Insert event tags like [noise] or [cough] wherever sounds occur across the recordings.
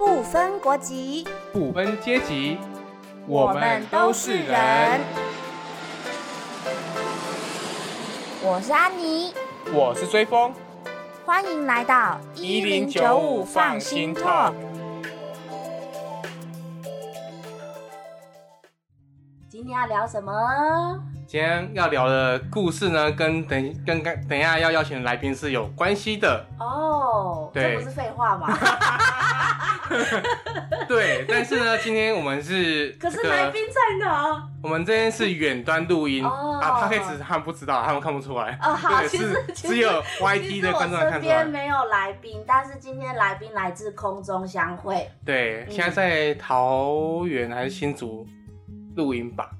不分国籍，不分阶级，我们都是人。我是安妮，我是追风，欢迎来到一零九五放心 talk。今天要聊什么？今天要聊的故事呢，跟等跟刚等一下要邀请的来宾是有关系的。哦，这对不是废话吗？[laughs] 对，但是呢，今天我们是 [laughs] 可是这个来宾在哪？我们这边是远端录音哦啊 p d c a 他们不知道，他们看不出来。哦，好，其实只有 YT 的观众才看身出来边。没有来宾，但是今天来宾来自空中相会对，嗯现在在桃园还是新竹录音吧？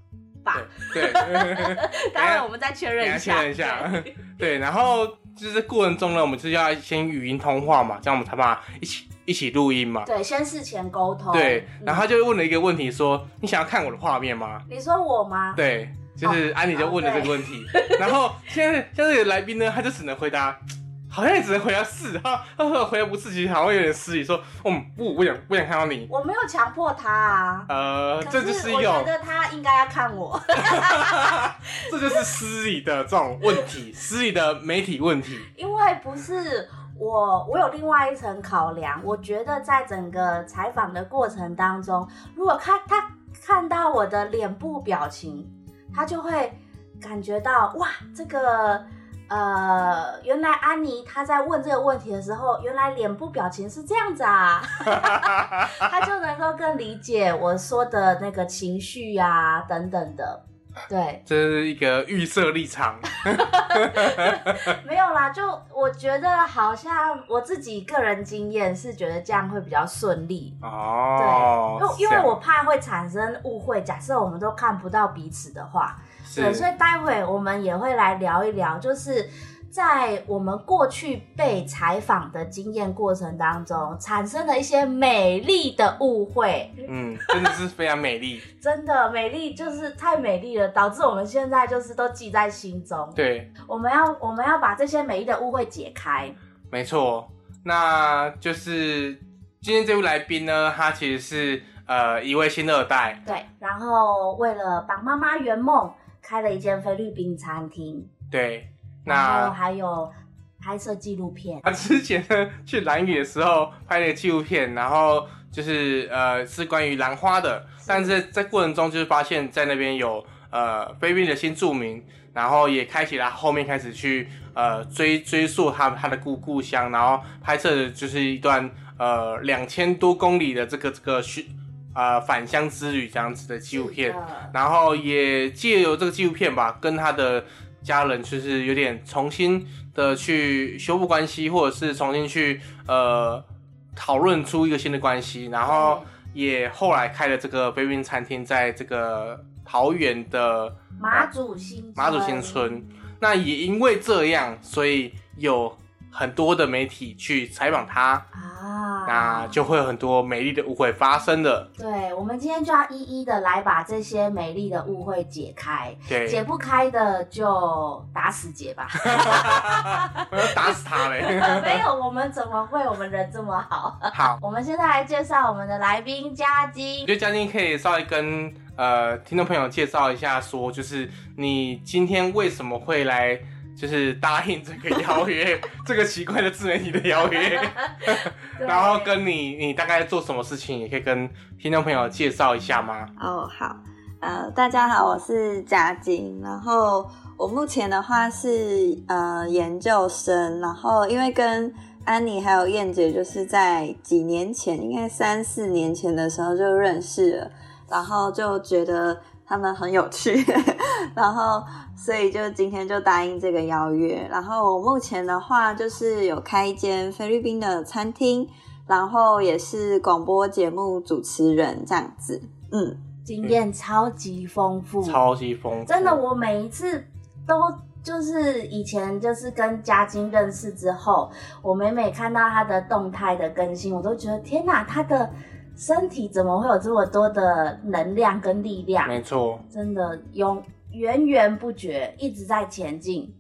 吧？对，对当然，[laughs] 我们再确认一下，等一下确认一下。对，然后就是过程中呢，我们就是要先语音通话嘛，这样我们才把一起一起录音嘛。对，先事前沟通。对，嗯然后他就问了一个问题，说：“你想要看我的画面吗你说我吗？？”对，就是安妮就问了这个问题。然后现在现在这个来宾呢，他就只能回答，好像也只能回答是。他他说回答不是，其实好像有点失礼，说：“嗯，不，不想不想看到你。我没有强迫他啊”。呃，可这就是一种，我觉得他应该要看我。[laughs] 这就是失礼的这种问题，失礼的媒体问题。[laughs] 因为不是我，我有另外一层考量。我觉得在整个采访的过程当中，如果看他看到我的脸部表情，他就会感觉到哇，这个呃，原来安妮她在问这个问题的时候，原来脸部表情是这样子啊，[laughs] 他就能够更理解我说的那个情绪啊等等的。对，这是一个预设立场。[laughs] 没有啦，就我觉得好像我自己个人经验是觉得这样会比较顺利。哦，对，因为因为我怕会产生误会，假设我们都看不到彼此的话，对，是所以待会我们也会来聊一聊，就是在我们过去被采访的经验过程当中，产生了一些美丽的误会。嗯，真的是非常美丽。[laughs] 真的美丽就是太美丽了，导致我们现在就是都记在心中。对，我们要我们要把这些美丽的误会解开。没错。那就是今天这位来宾呢，他其实是呃一位新二代。对，然后为了帮妈妈圆梦，开了一间菲律宾餐厅，对，那还有拍摄纪录片。他之前呢去蓝屿的时候拍了一个纪录片，然后就是呃是关于兰花的，但是在过程中就是发现，在那边有呃菲律宾的新住民，然后也开启了后面开始去呃追追溯他他的故故乡，然后拍摄的就是一段呃两千多公里的这个这个去呃返乡之旅这样子的纪录片然后也借由这个纪录片吧，跟他的家人就是有点重新的去修复关系，或者是重新去呃讨论出一个新的关系，然后也后来开了这个菲律宾餐厅，在这个桃园的马祖新马祖新村。那也因为这样，所以有很多的媒体去采访他，啊，那就会有很多美丽的误会发生的。对，我们今天就要一一的来把这些美丽的误会解开，对，解不开的就打死解吧。[laughs] 我要打死他嘞！[laughs] 没有，我们怎么会？我们人这么好。好，[laughs] 我们现在来介绍我们的来宾嘉金我觉。得嘉靖可以稍微跟呃听众朋友介绍一下，说就是你今天为什么会来，就是答应这个邀约，[laughs] 这个奇怪的自媒体的邀约，[laughs] 然后跟你你大概做什么事情，也可以跟听众朋友介绍一下吗？哦，好，呃，大家好，我是嘉晶，然后我目前的话是呃研究生，然后因为跟安妮还有燕姐就是在几年前，应该三四年前的时候就认识了，然后就觉得他们很有趣，[laughs] 然后所以就今天就答应这个邀约，然后我目前的话就是有开一间菲律宾的餐厅，然后也是广播节目主持人这样子，嗯。经验超级丰富，超级丰富，真的，我每一次都就是以前就是跟嘉金认识之后，我每每看到他的动态的更新，我都觉得天哪，他的身体怎么会有这么多的能量跟力量？没错，真的永源源不绝，一直在前进。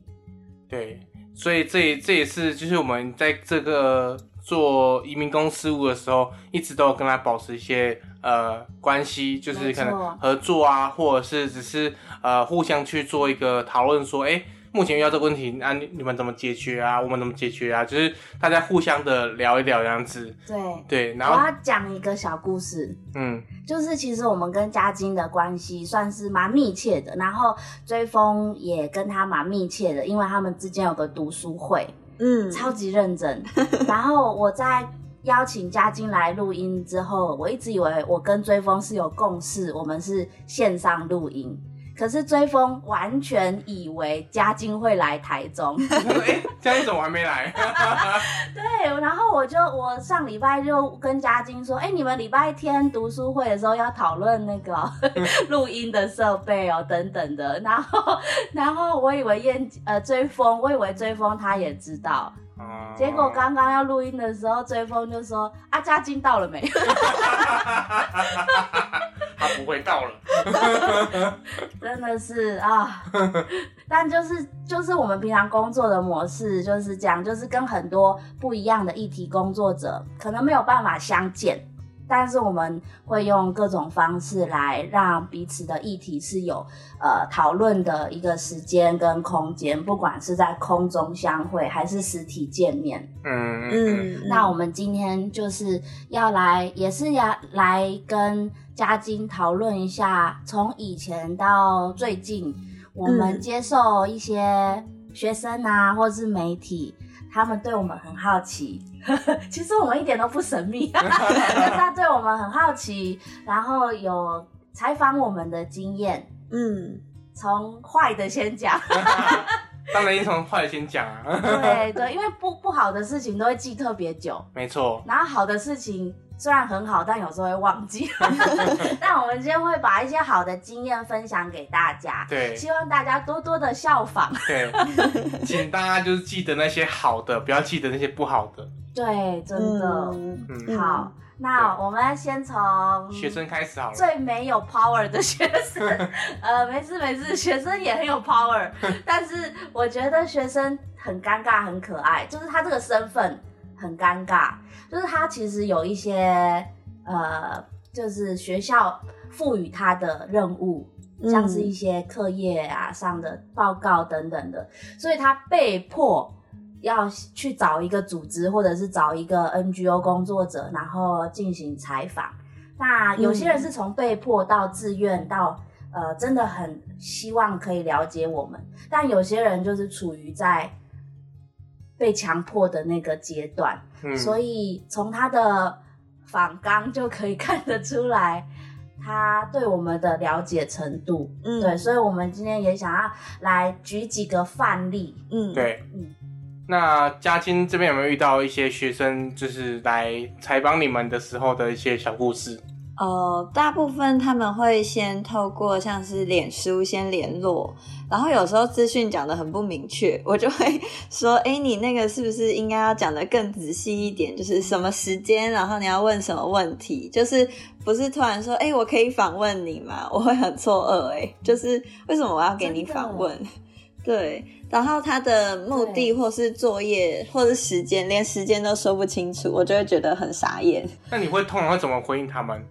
对，所以这这也是就是我们在这个做移民公事务的时候，一直都有跟他保持一些呃关系，就是可能合作啊，或者是只是呃互相去做一个讨论，说，哎、目前遇到这个问题，啊，你你们怎么解决啊？我们怎么解决啊？就是大家互相的聊一聊这样子，对，对，然后我要讲一个小故事。嗯就是其实我们跟嘉晶的关系算是蛮密切的，然后追风也跟他蛮密切的，因为他们之间有个读书会，嗯，超级认真。[laughs] 然后我在邀请嘉晶来录音之后，我一直以为我跟追风是有共识，我们是线上录音。可是追风完全以为嘉靖会来台中，他说，哎、这样怎么还没来？[laughs] 对，然后我就我上礼拜就跟嘉靖说，哎、你们礼拜天读书会的时候要讨论那个哦 [laughs] 录音的设备哦，等等的。然后，然后我以为燕呃追风，我以为追风他也知道，哦结果刚刚要录音的时候，追风就说啊，嘉靖到了没？[laughs] 他不会到了，[laughs] 真的是啊，但就是就是我们平常工作的模式就是这样，就是跟很多不一样的议题工作者可能没有办法相见，但是我们会用各种方式来让彼此的议题是有呃讨论的一个时间跟空间，不管是在空中相会还是实体见面。嗯嗯。那我们今天就是要来，也是要来跟嘉金讨论一下，从以前到最近，我们嗯接受一些学生啊，或是媒体，他们对我们很好奇。[laughs] 其实我们一点都不神秘，[laughs] 他对我们很好奇，然后有采访我们的经验，嗯从坏的先讲。[laughs] 当然，也从坏的先讲啊，对对，因为不不好的事情都会记特别久。没错，然后好的事情虽然很好，但有时候会忘记。[laughs] 但我们今天会把一些好的经验分享给大家，对希望大家多多的效仿。对，请大家就是记得那些好的，不要记得那些不好的。对，真的。嗯嗯，好，那我们先从学生开始好了。最没有 power 的学生，[laughs] 呃，没事没事，学生也很有 power，[laughs] 但是我觉得学生很尴尬，很可爱，就是他这个身份很尴尬，就是他其实有一些呃，就是学校赋予他的任务，嗯像是一些课业啊上的报告等等的，所以他被迫要去找一个组织或者是找一个 NGO 工作者，然后进行采访。那有些人是从被迫到自愿到呃，真的很希望可以了解我们，但有些人就是处于在被强迫的那个阶段，嗯，所以从他的访纲就可以 [laughs] 看得出来。他对我们的了解程度，嗯对，所以我们今天也想要来举几个范例，嗯，对嗯。那嘉欣这边有没有遇到一些学生，就是来采访你们的时候的一些小故事？呃，大部分他们会先透过像是脸书先联络，然后有时候资讯讲的很不明确，我就会说，哎，你那个是不是应该要讲的更仔细一点？就是什么时间，然后你要问什么问题，就是不是突然说，哎，我可以访问你吗？我会很错愕，哎，就是为什么我要给你访问？对，然后他的目的或是作业或是时间，连时间都说不清楚，我就会觉得很傻眼。那你会通常会怎么回应他们？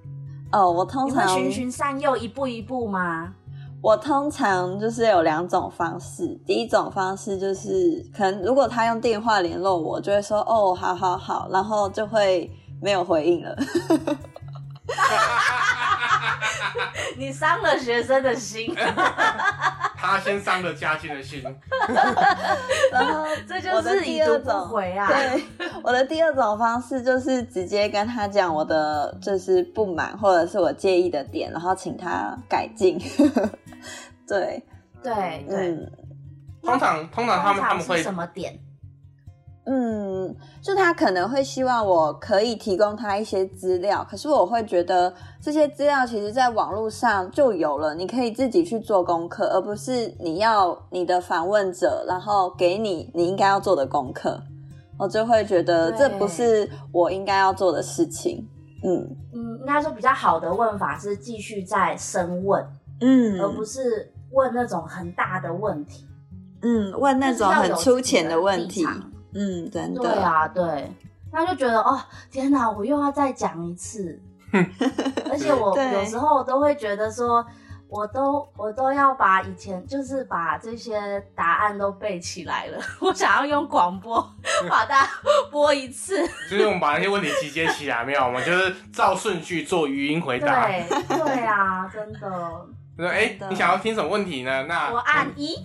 哦，我通常循循善诱，一步一步吗？我通常就是有两种方式，第一种方式就是可能如果他用电话联络我，就会说哦，好好好，然后就会没有回应了。[laughs] 你伤了学生的心，他先伤了嘉欣的心，然后这就是第二种回啊！对，我的第二种方式就是直接跟他讲我的就是不满或者是我介意的点，然后请他改进。[laughs] 对，对对，嗯通常通常他们他们会什么点？嗯，就他可能会希望我可以提供他一些资料，可是我会觉得这些资料其实在网络上就有了，你可以自己去做功课，而不是你要你的访问者然后给你你应该要做的功课，我就会觉得这不是我应该要做的事情。嗯。嗯，应该说比较好的问法是继续再深问，嗯。而不是问那种很大的问题，嗯，问那种很粗浅的问题嗯，真的，对啊，对。那就觉得哦，天哪，我又要再讲一次，[laughs] 而且我有时候都会觉得说，我都我都要把以前就是把这些答案都背起来了，[laughs] 我想要用广播把它播一次，就是我们把那些问题集结起来，没有，我们就是照顺序做语音回答。对对啊，真的，就说哎你想要听什么问题呢？那我按一，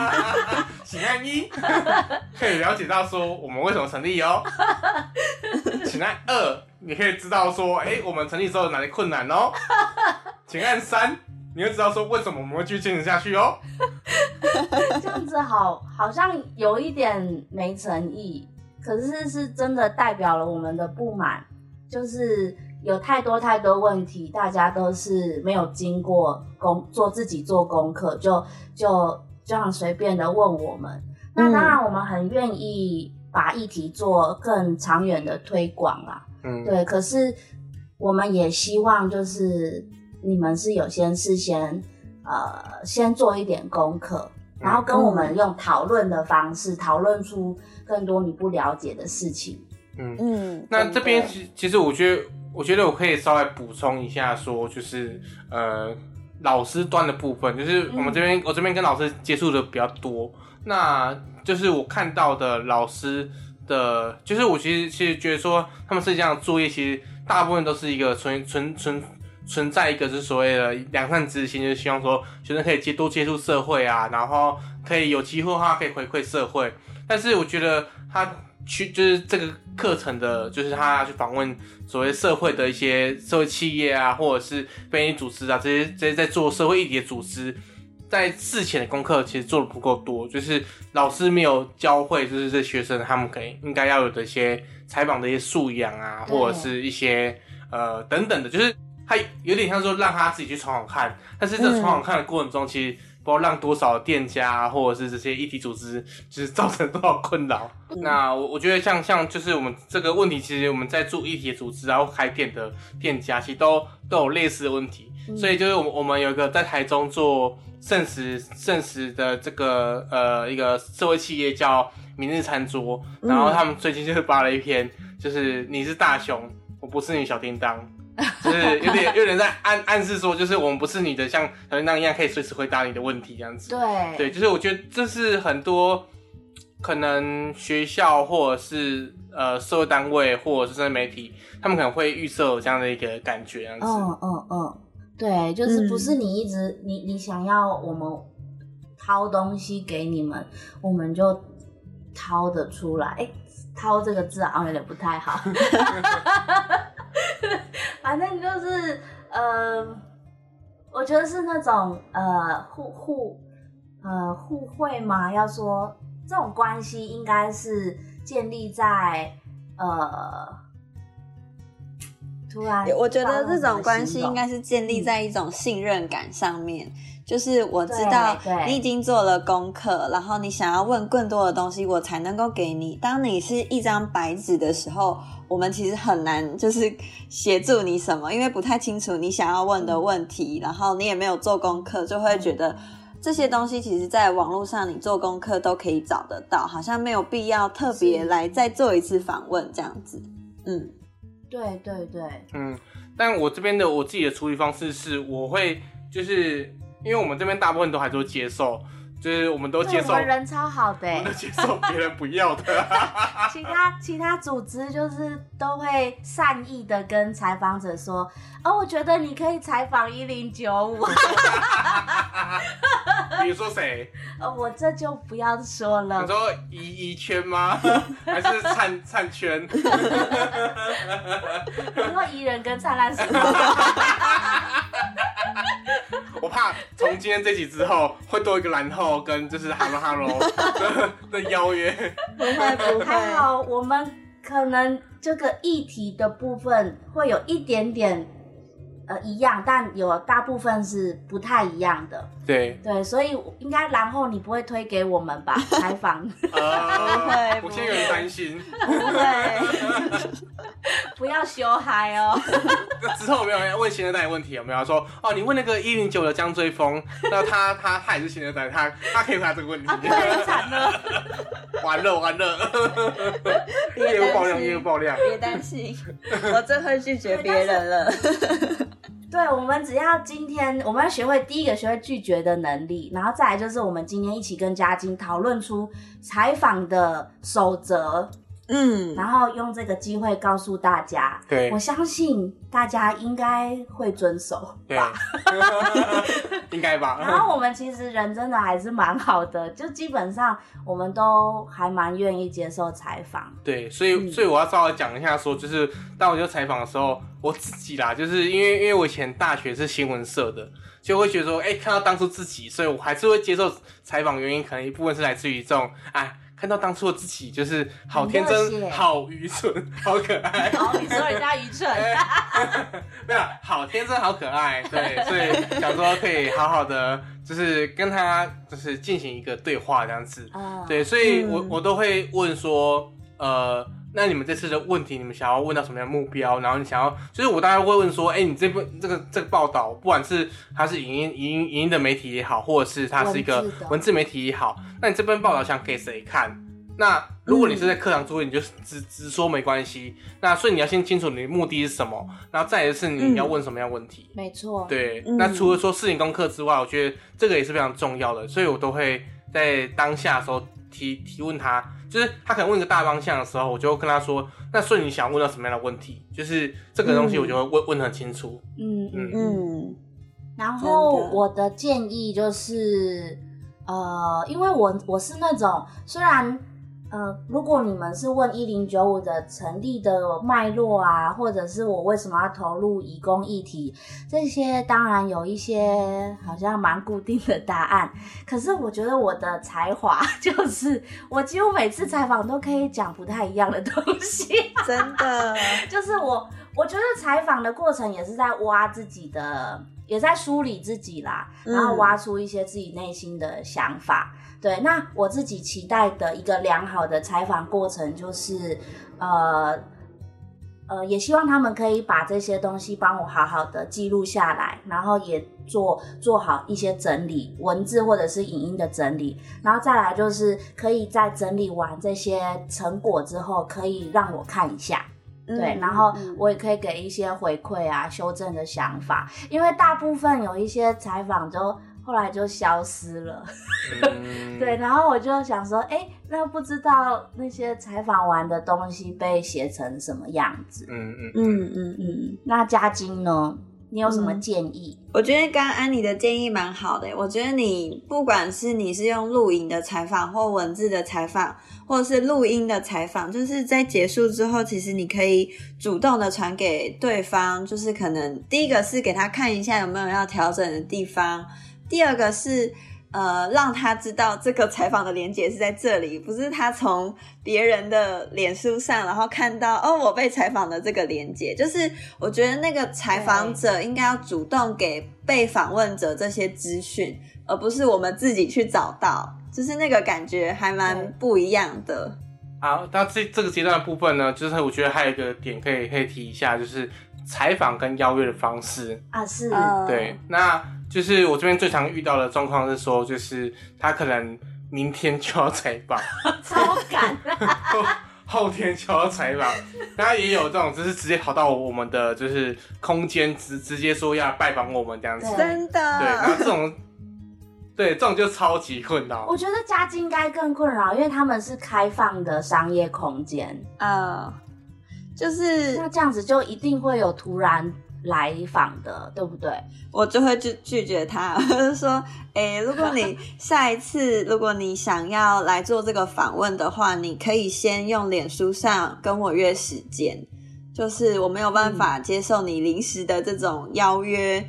[laughs] 请按一，[laughs] 可以了解到说我们为什么成立哦。[laughs] 请按二，你可以知道说，哎、我们成立之后有哪些困难哦。请按三，你会知道说为什么我们会继续坚持下去哦。这样子好好像有一点没诚意，可是是真的代表了我们的不满，就是有太多太多问题，大家都是没有经过功做自己做功课，就就这样随便的问我们。那当然，我们很愿意把议题做更长远的推广啦。嗯，对，可是我们也希望就是你们是有先事先呃先做一点功课，然后跟我们用讨论的方式讨论出更多你不了解的事情。嗯。嗯，那这边其其实我觉得，我觉得我可以稍微补充一下，说就是呃老师端的部分，就是我们这边、我这边跟老师接触的比较多，那就是我看到的老师的，就是我其实其实觉得说他们是这样的作业，其实大部分都是一个存存存存在一个就是所谓的良善之心，就是希望说学生可以接多接触社会啊，然后可以有机会的话可以回馈社会。但是我觉得他去就是这个课程的，就是他要去访问所谓社会的一些社会企业啊，或者是非营利组织啊，这些这些在做社会议题的组织，在事前的功课其实做的不够多，就是老师没有教会，就是这学生他们可以应该要有的一些采访的一些素养啊，或者是一些呃等等的，就是他有点像说让他自己去闯闯看，但是这闯闯看的过程中，其实不知道让多少店家啊或者是这些议题组织，就是造成多少困扰。那我我觉得像像就是我们这个问题，其实我们在做议题的组织，然后开店的店家，其实都都有类似的问题。所以就是我们我们有一个在台中做盛食盛食的这个呃一个社会企业叫明日餐桌，然后他们最近就是发了一篇，就是你是大熊，我不是你小叮当。[laughs] 就是有点有点在暗暗示说，就是我们不是你的像小叮当一样可以随时回答你的问题这样子。对对，就是我觉得这是很多可能学校或者是呃社会单位或者是媒体，他们可能会预设有这样的一个感觉，这样子。嗯嗯嗯，对，就是不是你一直、你你想要我们掏东西给你们，我们就掏得出来。哎，掏这个字好像有点不太好，[laughs] [laughs] 反正就是呃，我觉得是那种呃互互呃互惠嘛，要说这种关系应该是建立在呃。突然，我觉得这种关系应该是建立在一种信任感上面。就是我知道你已经做了功课，然后你想要问更多的东西，我才能够给你。当你是一张白纸的时候，我们其实很难就是协助你什么，因为不太清楚你想要问的问题，然后你也没有做功课，就会觉得这些东西其实在网络上你做功课都可以找得到，好像没有必要特别来再做一次访问这样子。嗯对对对，嗯，但我这边的我自己的处理方式是，我会就是因为我们这边大部分都还都接受，就是我们都接受，我们人超好的欸我们都接受别人不要的。[laughs] 其他其他组织就是都会善意的跟采访者说，哦，我觉得你可以采访一零九五，[laughs] 比如说谁？呃，[laughs] 我这就不要说了你。说宜宜圈吗？还是灿灿圈？你说宜人跟灿烂时光，我怕从今天这集之后，会多一个然后跟就是 hello hello 的的邀约。不会不会，还好我们可能这个议题的部分会有一点点呃一样，但有大部分是不太一样的。对，对，所以应该然后你不会推给我们吧？[laughs] 采访。呃，不会我现在有点担心。不会。[laughs] 不要羞嗨哦。[laughs] 之后有没有人问新二代的问题？有没有说哦？你问那个一零九的江追风，那他他他也是新二代，他他可以回答这个问题。啊，对，惨了。完了完了，别业务爆量，业务爆量。别担心，我真会拒绝别人了。对，我们只要今天我们要学会第一个学会拒绝的能力，然后再来就是我们今天一起跟嘉晶讨论出采访的守则，嗯，然后用这个机会告诉大家，对我相信大家应该会遵守对吧。[laughs] 应该吧。[laughs] 然后我们其实人真的还是蛮好的，就基本上我们都还蛮愿意接受采访。对，所以所以我要稍微讲一下说就是当我接受采访的时候，我自己啦，就是因为因为我以前大学是新闻社的，就会觉得说，哎、看到当初自己，所以我还是会接受采访，原因可能一部分是来自于这种，哎，看到当初的自己就是好天真、好愚蠢、[laughs] 好可爱。然后你说人家愚蠢，[laughs] 没有，好天真，好可爱，对，[laughs] 所以想说可以好好的，就是跟他就是进行一个对话这样子，哦，对，所以我嗯我都会问说，呃，那你们这次的问题，你们想要问到什么样的目标？然后你想要，就是我大概会问说，哎、你这部这个这个报道，不管是它是影音影音影音的媒体也好，或者是它是一个文字媒体也好，那你这篇报道想给谁看？那如果你是在课堂作业，你就直直说没关系。那所以你要先清楚你的目的是什么，然后再来是你要问什么样的问题。没错，对，嗯那除了说事情功课之外，我觉得这个也是非常重要的，所以我都会在当下的时候提提问他，就是他可能问一个大方向的时候，我就会跟他说，那所以你想问到什么样的问题？就是这个东西，我就会问、问得很清楚。嗯嗯嗯。嗯然后我的建议就是，呃，因为我我是那种虽然。呃，如果你们是问一零九五的成立的脉络啊，或者是我为什么要投入移工议题，这些当然有一些好像蛮固定的答案。[laughs] 可是我觉得我的才华 [laughs] 就是，我几乎每次采访都可以讲不太一样的东西。[laughs] 真的，就是我，我觉得采访的过程也是在挖自己的，也在梳理自己啦，嗯然后挖出一些自己内心的想法。对，那我自己期待的一个良好的采访过程，就是呃呃，也希望他们可以把这些东西帮我好好的记录下来，然后也做做好一些整理，文字或者是影音的整理，然后再来就是可以在整理完这些成果之后，可以让我看一下。对，嗯然后嗯我也可以给一些回馈啊、修正的想法，因为大部分有一些采访就后来就消失了，[laughs] 嗯，对，然后我就想说，哎，那不知道那些采访完的东西被写成什么样子？嗯嗯嗯嗯嗯。嗯，那嘉晶呢？你有什么嗯建议？我觉得刚刚安妮的建议蛮好的。我觉得你不管是你是用录影的采访，或文字的采访，或者是录音的采访，就是在结束之后，其实你可以主动的传给对方，就是可能第一个是给他看一下有没有要调整的地方，第二个是呃让他知道这个采访的连接是在这里，不是他从别人的脸书上然后看到哦我被采访的这个连接，就是我觉得那个采访者应该要主动给被访问者这些资讯，而不是我们自己去找到，就是那个感觉还蛮不一样的。好，那这这个阶段的部分呢，就是我觉得还有一个点可以可以提一下，就是采访跟邀约的方式。啊，是，嗯对，那就是我这边最常遇到的状况是说，就是他可能明天就要采访，[laughs] 超赶，后 [laughs] 后天就要采访，然后也有这种就是直接跑到我们的就是空间直直接说要拜访我们这样子，对。对，真的，然后这种对这种就超级困扰。我，觉得家境应该更困扰，因为他们是开放的商业空间，呃，就是那这样子就一定会有突然来访的，对不对？我就会拒拒绝他，我 [laughs] 就说，诶，如果你 [laughs] 下一次如果你想要来做这个访问的话，你可以先用脸书上跟我约时间，就是我没有办法接受你临时的这种邀约。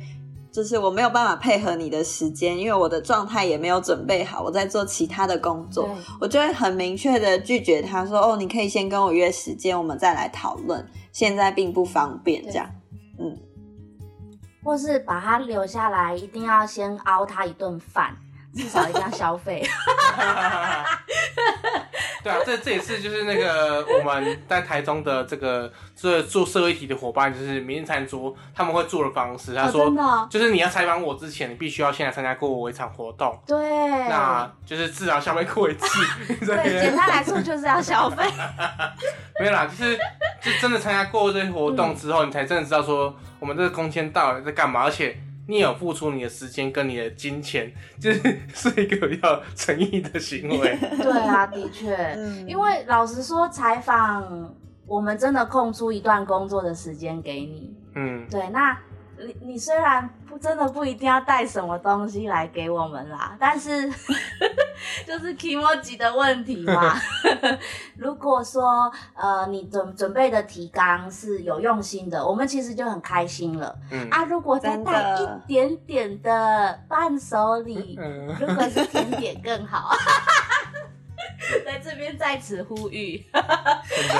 就是我没有办法配合你的时间，因为我的状态也没有准备好，我在做其他的工作，我就会很明确的拒绝他说：“哦，你可以先跟我约时间，我们再来讨论，现在并不方便。”这样，嗯，或是把他留下来，一定要先熬他一顿饭，至少一定要消费。[laughs] 对啊，这这也是就是那个我们在台中的这个做做社会题的伙伴，就是明日餐桌他们会做的方式。他哦说，就是你要采访我之前，你必须要先来参加过我一场活动，对，那就是至少消费过一次。[laughs] 对，简单来说就是要消费。[laughs] 没有啦，就是就真的参加过这些活动之后，你才真的知道说我们这个空间到底在干嘛，而且。你有付出你的时间跟你的金钱，就是 [laughs] 是一个比较诚意的行为。[laughs] 对啊，的确，嗯因为老实说，采访我们真的空出一段工作的时间给你。嗯，对，那你你虽然不真的不一定要带什么东西来给我们啦，但是 [laughs] 就是 i m o j i 的问题嘛。[laughs] 如果说呃你准准备的提纲是有用心的，我们其实就很开心了。嗯啊，如果再真带一点点的伴手礼，嗯如果是甜点 [laughs] 更好。在这边在此呼吁，真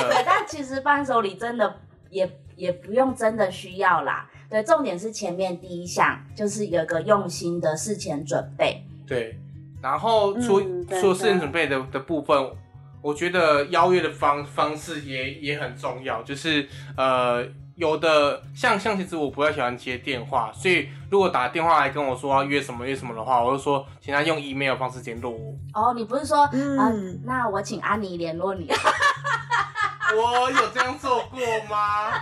对的，，但其实伴手礼真的也也不用真的需要啦。对，重点是前面第一项就是有一个用心的事前准备。对。然后除嗯除了事前准备的的部分，我觉得邀约的方方式也也很重要，就是呃。有的像像其实我不太喜欢接电话，所以如果打电话来跟我说要约什么约什么的话，我就说请他用 email 方式联络我。哦，你不是说，嗯、嗯那我请安妮联络你。[laughs] 我有这样做过吗？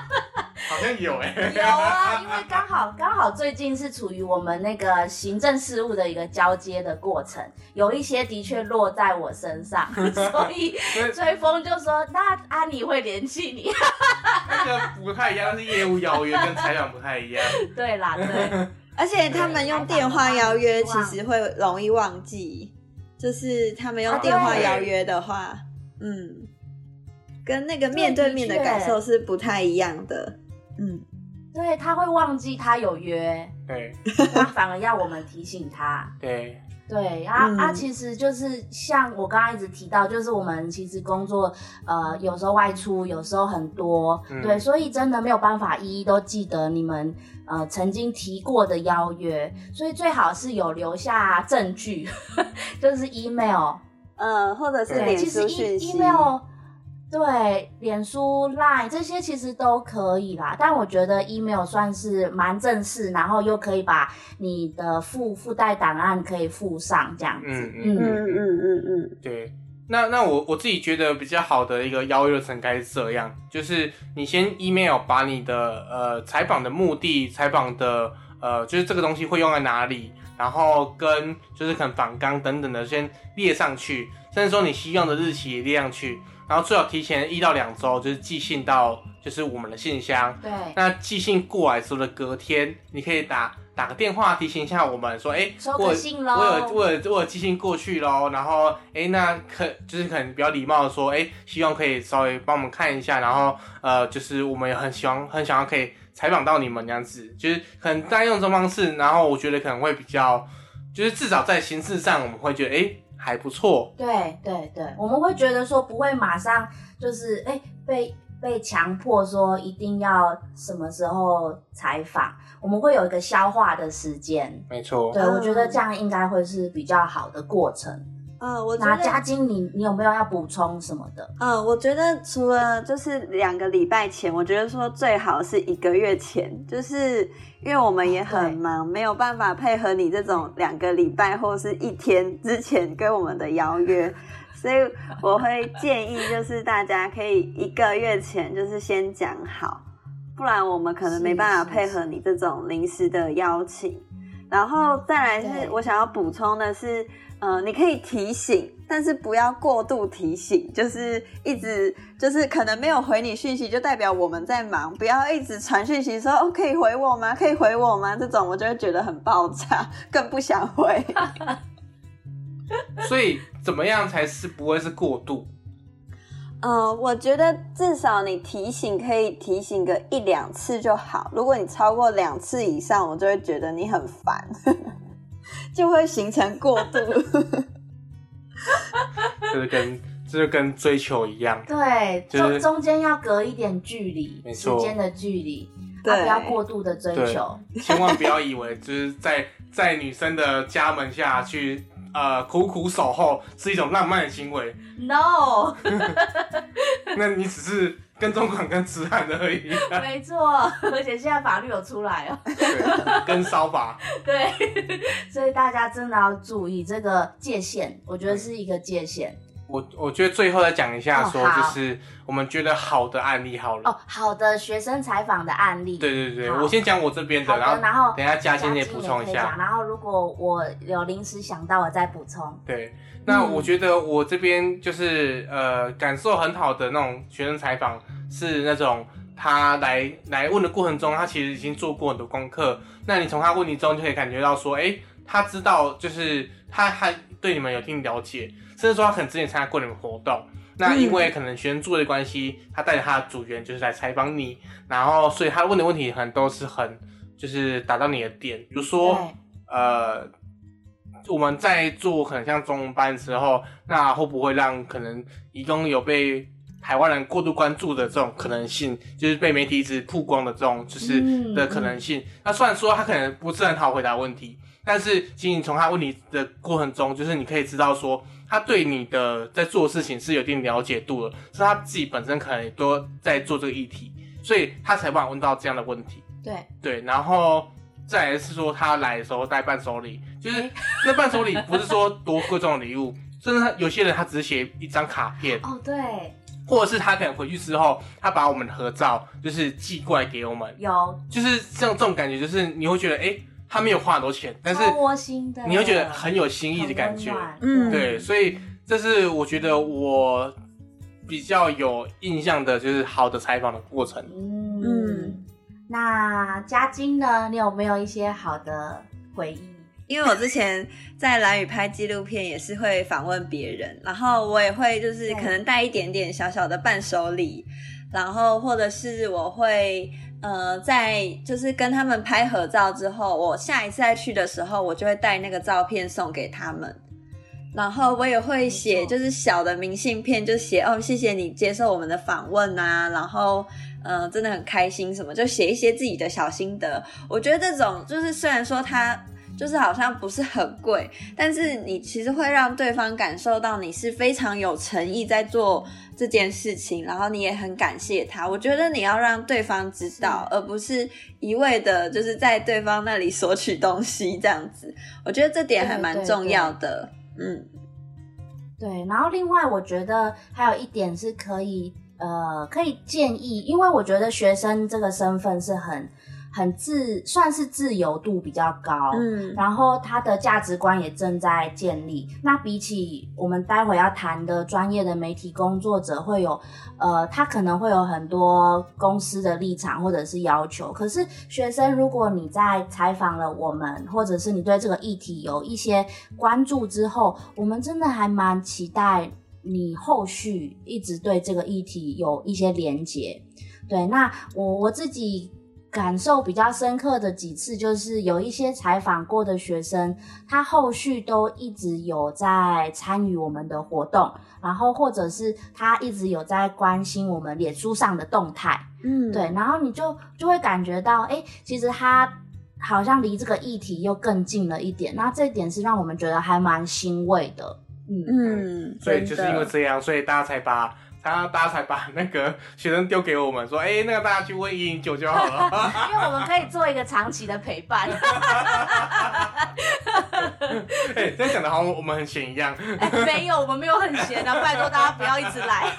好像有哎、有啊，因为刚好刚好最近是处于我们那个行政事务的一个交接的过程，有一些的确落在我身上，[laughs] 所以追风就说，那安妮会联系你。那个不太一样，是业务邀约跟采访不太一样。对啦，对，[laughs] 而且他们用电话邀约，其实会容易忘记。就是他们用电话邀约的话，嗯，跟那个面对面的感受是不太一样的。嗯，对他会忘记他有约，对。他反而要我们提醒他。[laughs] 对，对啊、嗯。啊，其实就是像我刚刚一直提到，就是我们其实工作呃有时候外出，有时候很多，嗯。对，所以真的没有办法一一都记得你们呃曾经提过的邀约，所以最好是有留下证据，[laughs] 就是 email，呃，或者是其实书 e 讯息，email。对，脸书、Line 这些其实都可以啦，但我觉得 email 算是蛮正式，然后又可以把你的附附带档案可以附上这样子。嗯嗯嗯嗯嗯，对。那那我我自己觉得比较好的一个邀约程该是这样，就是你先 email 把你的呃采访的目的、采访的呃就是这个东西会用在哪里，然后跟就是可能访纲等等的先列上去，甚至说你希望的日期也列上去，然后最好提前一到两周就是寄信到就是我们的信箱，对，那寄信过来之后的隔天，你可以打打个电话提醒一下我们说，哎、收我有我有我有我有寄信过去喽。然后，哎、那可就是可能比较礼貌的说，哎、希望可以稍微帮我们看一下。然后，呃，就是我们也很希望很想要可以采访到你们这样子，就是可能大家用这种方式，然后我觉得可能会比较，就是至少在形式上我们会觉得，哎、还不错。对对对，我们会觉得说不会马上就是哎、被被强迫说一定要什么时候采访，我们会有一个消化的时间。没错，对，嗯我觉得这样应该会是比较好的过程。呃，我觉那得嘉晶，你你有没有要补充什么的？嗯，我觉得除了就是两个礼拜前，我觉得说最好是一个月前，就是因为我们也很对忙，没有办法配合你这种两个礼拜或是一天之前跟我们的邀约，所以我会建议就是大家可以一个月前就是先讲好，不然我们可能没办法配合你这种临时的邀请。然后再来是我想要补充的是，呃，你可以提醒，但是不要过度提醒，就是一直就是可能没有回你讯息，就代表我们在忙，不要一直传讯息说哦可以回我吗？可以回我吗？这种我就会觉得很爆炸，更不想回。[laughs] 所以怎么样才是不会是过度？嗯，我觉得至少你提醒可以提醒个一两次就好。如果你超过两次以上，我就会觉得你很烦，[laughs] 就会形成过度。[laughs] 就是跟就是跟追求一样，对，就是中中间要隔一点距离，没错时间的距离，对啊，不要过度的追求。千万不要以为就是在在女生的家门下去呃苦苦守候是一种浪漫的行为，No，[laughs] 那你只是跟踪狂跟痴汉而已，[laughs] 没错，而且现在法律有出来哦。对，跟骚法。[laughs] 对，所以大家真的要注意这个界限，我觉得是一个界限。我我觉得最后再讲一下，说就是我们觉得好的案例好了。哦，好的学生采访的案例。对对对，我先讲我这边的，然后，然然后等一下嘉欣也嘉补充一下讲。然后如果我有临时想到，我再补充。对，那嗯我觉得我这边就是呃感受很好的那种学生采访，是那种他来来问的过程中，他其实已经做过很多功课。那你从他问题中就可以感觉到说，哎，他知道就是他他对你们有一定了解，甚至说他可能之前参加过你们活动。那因为可能学生助的关系，他带着他的组员就是来采访你，然后所以他问的问题可能都是很就是打到你的点，比如说呃，我们在做可能像中文班的时候，那会不会让可能移工有被台湾人过度关注的这种可能性，就是被媒体一直曝光的这种就是嗯的可能性？那虽然说他可能不是很好回答问题，但是其实你从他问你的过程中，就是你可以知道说。他对你的在做的事情是有一定了解度的，是他自己本身可能也都在做这个议题，所以他才办法问到这样的问题。对，对，然后再来是说他来的时候带伴手礼，就是 [laughs] 那伴手礼不是说多贵重的礼物，甚至他有些人他只是写一张卡片，哦对，或者是他可能回去之后，他把我们的合照就是寄过来给我们，有，就是像这种感觉，就是你会觉得哎、诶他没有花很多钱，但是窝心的，你会觉得很有心意的感觉。嗯。对，所以这是我觉得我比较有印象的，就是好的采访的过程。嗯。嗯。那嘉晶呢？你有没有一些好的回忆？因为我之前在蓝宇拍纪录片，也是会访问别人，然后我也会就是可能带一点点小小的伴手礼，然后或者是我会呃在就是跟他们拍合照之后，我下一次再去的时候，我就会带那个照片送给他们。然后我也会写，就是小的明信片，就写哦，谢谢你接受我们的访问啊，然后呃，真的很开心什么，就写一些自己的小心得。我觉得这种就是虽然说它就是好像不是很贵，但是你其实会让对方感受到你是非常有诚意在做这件事情，然后你也很感谢他。我觉得你要让对方知道，而不是一味的就是在对方那里索取东西这样子。我觉得这点还蛮重要的。嗯，对，然后另外我觉得还有一点是可以，呃，可以建议，因为我觉得学生这个身份是很很自，算是自由度比较高，嗯然后他的价值观也正在建立。那比起我们待会要谈的专业的媒体工作者，会有呃，他可能会有很多公司的立场或者是要求。可是学生，如果你在采访了我们，或者是你对这个议题有一些关注之后，我们真的还蛮期待你后续一直对这个议题有一些连结。对，那我我自己感受比较深刻的几次，就是有一些采访过的学生，他后续都一直有在参与我们的活动，然后或者是他一直有在关心我们脸书上的动态，嗯，对，然后你就就会感觉到，哎，其实他好像离这个议题又更近了一点，那这一点是让我们觉得还蛮欣慰的，嗯。嗯，所以就是因为这样，所以大家才把。他大家才把那个学生丢给我们，说：“哎、那个大家去问一零九就好了。[laughs] 因为我们可以做一个长期的陪伴。哎、这样讲的好像我们很闲一样。哎没有，我们没有很闲啊，拜托大家不要一直来。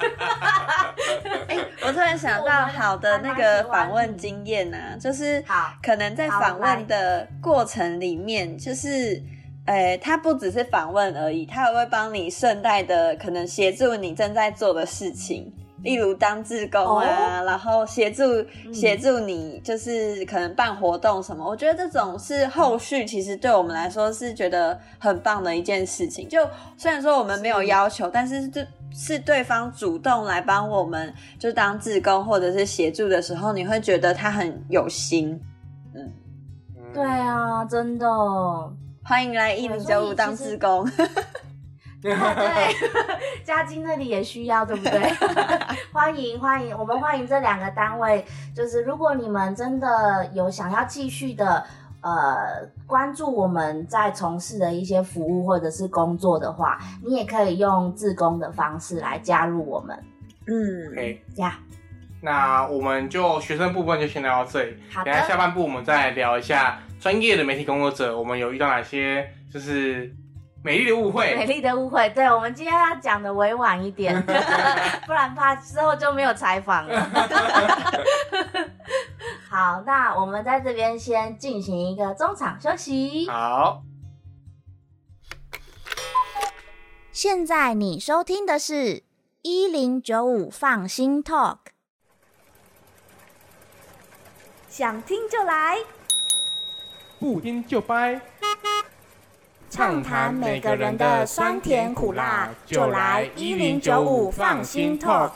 [laughs] 我突然想到好的那个访问经验啊，就是可能在访问的过程里面，就是。呃，他不只是访问而已，他还会帮你顺带的可能协助你正在做的事情，例如当志工啊，然后协助协助你就是可能办活动什么。我觉得这种是后续其实对我们来说是觉得很棒的一件事情。就虽然说我们没有要求，但是这是对方主动来帮我们，就当志工或者是协助的时候，你会觉得他很有心。嗯对啊，真的。欢迎来一零九五当志工。对，[laughs] 嘉金那里也需要，对不对？[laughs] 欢迎欢迎，我们欢迎这两个单位。就是如果你们真的有想要继续的。呃关注我们在从事的一些服务或者是工作的话，你也可以用自工的方式来加入我们。嗯，OK，呀、那我们就学生部分就先聊到这里。好等下下半部我们再来聊一下专业的媒体工作者，我们有遇到哪些就是美丽的误会美会。丽的误会，对我们今天要讲的委婉一点，[laughs] 不然怕之后就没有采访了。[laughs] 好，那我们在这边先进行一个中场休息。好，现在你收听的是一零九五放心 Talk，想听就来，不听就掰，畅谈每个人的酸甜苦辣，就来一零九五放心 Talk。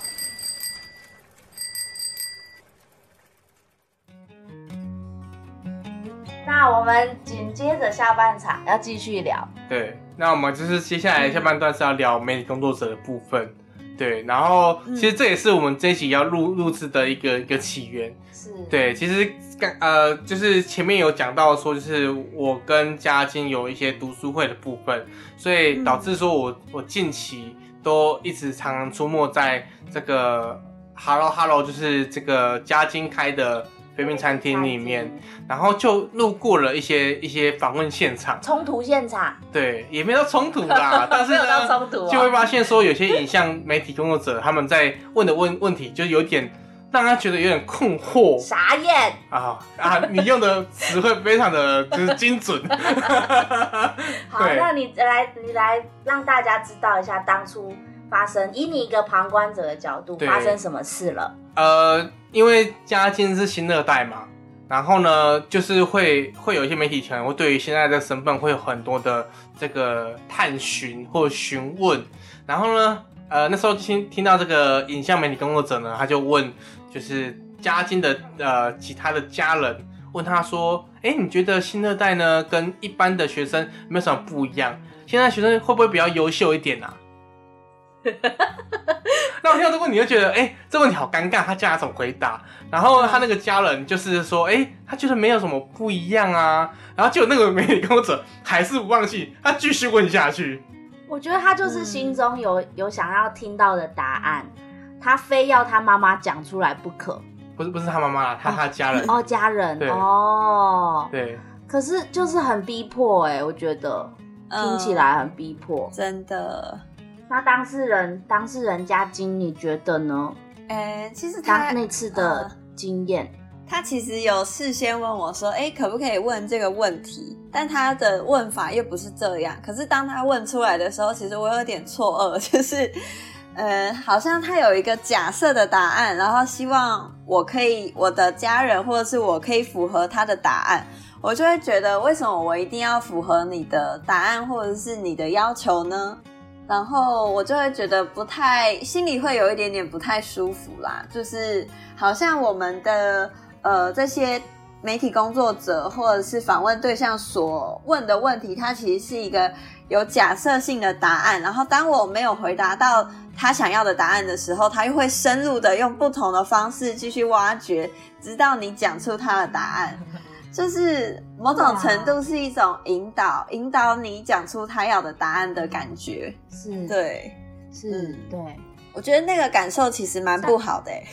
那我们紧接着下半场要继续聊，对，那我们就是接下来下半段是要聊媒体工作者的部分。对，然后其实这也是我们这一集要录录制的一个一个起源。是，对，其实刚呃，就是前面有讲到说，就是我跟嘉金有一些读书会的部分，所以导致说我我近期都一直常常出没在这个 Hello Hello，就是这个嘉金开的飞宾餐厅里面，然后就路过了一些一些访问现场，冲突现场，对，也没有冲突啦，[laughs] 但是没有到呢，冲突、哦，就会发现说有些影像媒体工作者他们在问的问问题，就有点让他觉得有点困惑。傻眼。啊啊！你用的词汇非常的 [laughs] 就是精准。好，那你来，你来让大家知道一下当初发生，以你一个旁观者的角度对发生什么事了？呃，因为嘉靖是新二代嘛，然后呢，就是会会有一些媒体可能会对于现在的身份会有很多的这个探寻或询问，然后呢，呃，那时候听听到这个影像媒体工作者呢，他就问，就是嘉靖的呃其他的家人问他说，哎，你觉得新二代呢跟一般的学生有没有什么不一样？现在学生会不会比较优秀一点啊？[laughs] 那我听到这个问题就觉得，哎、这问题好尴尬，他家长怎么回答？然后他那个家人就是说，哎、他觉得没有什么不一样啊。然后结果那个媒体工作者还是不放弃，他继续问下去。我觉得他就是心中有、有想要听到的答案，他非要他妈妈讲出来不可。不是不是他妈妈啦，他他家人。哦，家人哦，对，可是就是很逼迫哎、我觉得听起来很逼迫。真的。那当事人当事人家金，你觉得呢？哎、其实他那次的呃经验，他其实有事先问我说：“哎、可不可以问这个问题？”但他的问法又不是这样。可是当他问出来的时候，其实我有点错愕，[laughs] 就是，呃，好像他有一个假设的答案，然后希望我可以，我的家人或者是我可以符合他的答案，我就会觉得为什么我一定要符合你的答案或者是你的要求呢？然后我就会觉得不太，心里会有一点点不太舒服啦，就是好像我们的呃这些媒体工作者或者是访问对象所问的问题，它其实是一个有假设性的答案，然后当我没有回答到他想要的答案的时候，他又会深入的用不同的方式继续挖掘，直到你讲出他的答案。就是某种程度是一种引导，引导你讲出他要的答案的感觉。是，，对，是，嗯对。我觉得那个感受其实蛮不好的、欸。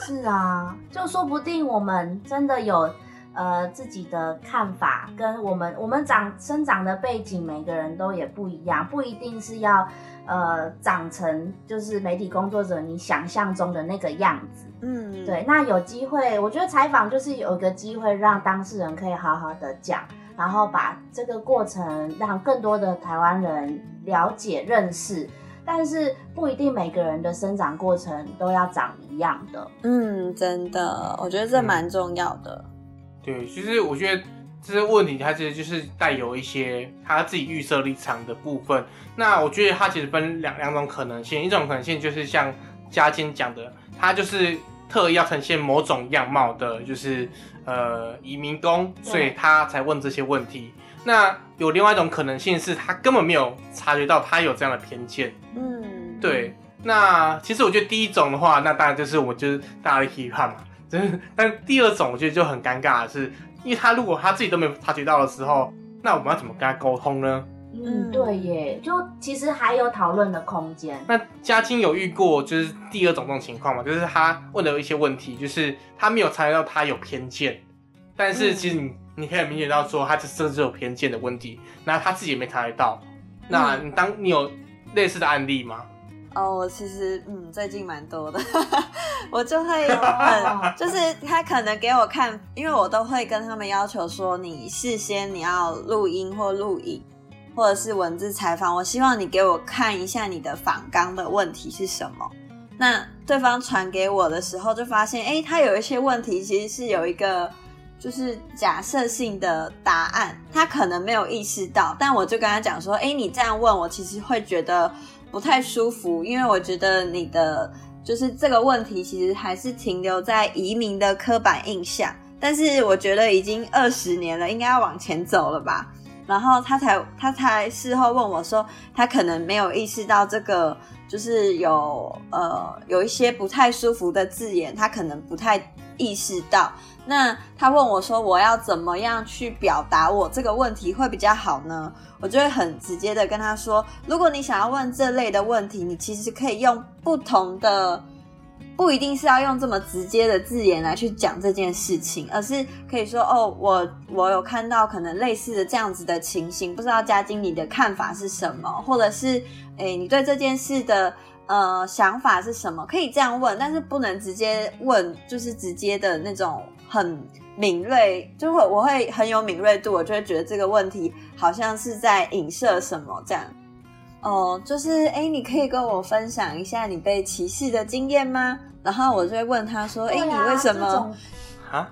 是啊，就说不定我们真的有呃自己的看法，跟我们我们长生长的背景，每个人都也不一样，不一定是要呃长成就是媒体工作者你想象中的那个样子。嗯，对，那有机会，我觉得采访就是有一个机会让当事人可以好好的讲，然后把这个过程让更多的台湾人了解认识。但是不一定每个人的生长过程都要长一样的。嗯，真的，我觉得这蛮重要的。对，其实我觉得这些问题，它其实就是带有一些他自己预设立场的部分。那我觉得他其实分两两种可能性，一种可能性就是像嘉欣讲的，他就是特意要呈现某种样貌的，就是呃移民工，所以他才问这些问题。那有另外一种可能性是他根本没有察觉到他有这样的偏见。嗯，对，那其实我觉得第一种的话，那当然就是我就是大家的批判嘛。就是，但第二种我觉得就很尴尬的是，因为他如果他自己都没有察觉到的时候，那我们要怎么跟他沟通呢？嗯，对耶，就其实还有讨论的空间。那嘉欣有遇过就是第二种这种情况嘛？就是他问的一些问题，就是他没有察觉到他有偏见，但是其实你、你可以很明显到说他这这是有偏见的问题，那他自己也没察觉到。那你当你有类似的案例吗？哦，我其实嗯最近蛮多的，[laughs] 我就会很就是他可能给我看，因为我都会跟他们要求说，你事先你要录音或录影，或者是文字采访，我希望你给我看一下你的访纲的问题是什么。那对方传给我的时候，就发现哎，他有一些问题其实是有一个就是假设性的答案，他可能没有意识到，但我就跟他讲说，哎，你这样问我，其实会觉得。不太舒服，因为我觉得你的就是这个问题，其实还是停留在移民的刻板印象。但是我觉得已经二十年了，应该要往前走了吧。然后他才他才事后问我说，他可能没有意识到这个就是有呃有一些不太舒服的字眼，他可能不太意识到。那他问我说，我要怎么样去表达我这个问题会比较好呢？我就会很直接的跟他说，如果你想要问这类的问题，你其实可以用不同的，不一定是要用这么直接的字眼来去讲这件事情，而是可以说，哦，我我有看到可能类似的这样子的情形，不知道嘉经理的看法是什么，或者是，诶，你对这件事的呃想法是什么？可以这样问，但是不能直接问，就是直接的那种很。敏锐就会，我会很有敏锐度，我就会觉得这个问题好像是在影射什么这样。哦，就是哎，你可以跟我分享一下你被歧视的经验吗？然后我就会问他说，哎，你为什么？啊？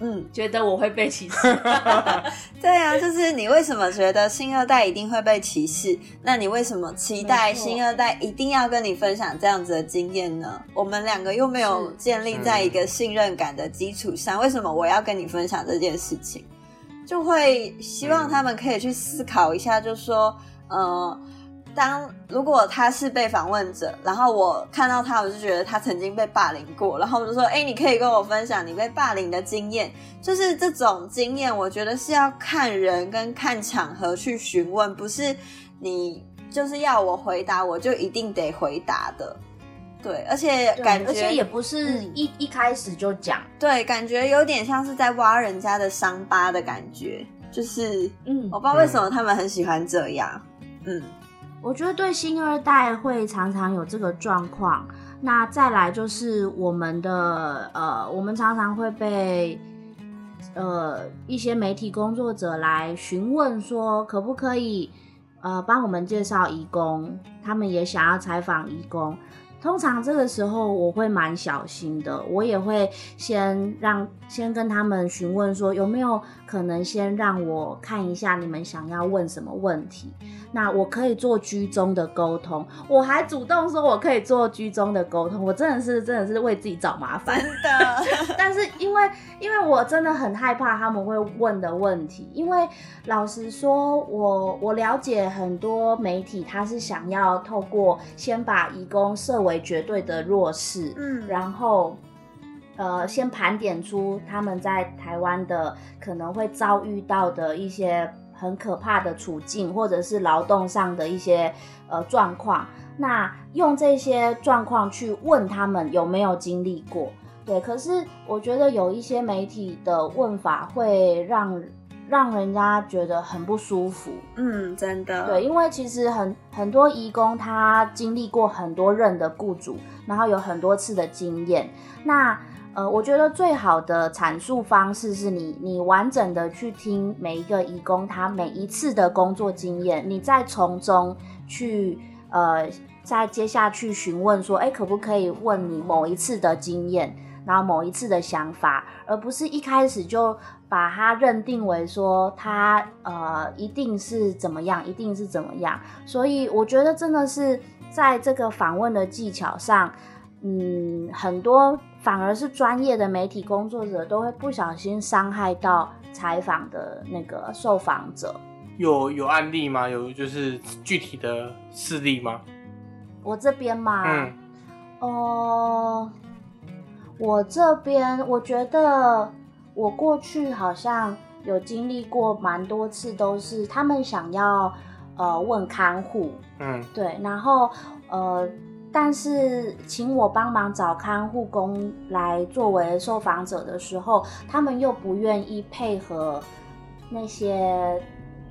嗯，觉得我会被歧视。[laughs] 对啊，就是你为什么觉得新二代一定会被歧视？那你为什么期待新二代一定要跟你分享这样子的经验呢？我们两个又没有建立在一个信任感的基础上，为什么我要跟你分享这件事情？就会希望他们可以去思考一下，就说，呃。当如果他是被访问者，然后我看到他，我就觉得他曾经被霸凌过，然后我就说：“哎，你可以跟我分享你被霸凌的经验。”就是这种经验，我觉得是要看人跟看场合去询问，不是你就是要我回答，我就一定得回答的。对，而且感觉，而且也不是一一开始就讲，对，感觉有点像是在挖人家的伤疤的感觉，就是，嗯，我不知道为什么他们很喜欢这样，嗯。我觉得对新二代会常常有这个状况。那再来就是我们的呃，我们常常会被呃一些媒体工作者来询问说，可不可以呃帮我们介绍义工？他们也想要采访义工。通常这个时候我会蛮小心的，我也会先让先跟他们询问说有没有可能先让我看一下你们想要问什么问题。那我可以做居中的沟通，我还主动说我可以做居中的沟通，我真的是真的是为自己找麻烦的。[laughs] 但是因为因为我真的很害怕他们会问的问题，因为老实说，我我了解很多媒体，他是想要透过先把义工设为绝对的弱势，嗯，然后呃先盘点出他们在台湾的可能会遭遇到的一些。很可怕的处境，或者是劳动上的一些呃状况，那用这些状况去问他们有没有经历过？对，可是我觉得有一些媒体的问法会让让人家觉得很不舒服。嗯，真的。对，因为其实很很多义工他经历过很多任的雇主，然后有很多次的经验，那。呃，我觉得最好的阐述方式是你，你完整的去听每一个义工他每一次的工作经验，你再从中去呃，再接下去询问说，哎，可不可以问你某一次的经验，然后某一次的想法，而不是一开始就把它认定为说他呃一定是怎么样，一定是怎么样。所以我觉得真的是在这个访问的技巧上，嗯，很多。反而是专业的媒体工作者都会不小心伤害到采访的那个受访者。有有案例吗？有就是具体的事例吗？我这边嘛，嗯，哦，我这边我觉得我过去好像有经历过蛮多次，都是他们想要呃问看护，嗯，对，然后呃，但是请我帮忙找看护工来作为受访者的时候，他们又不愿意配合那些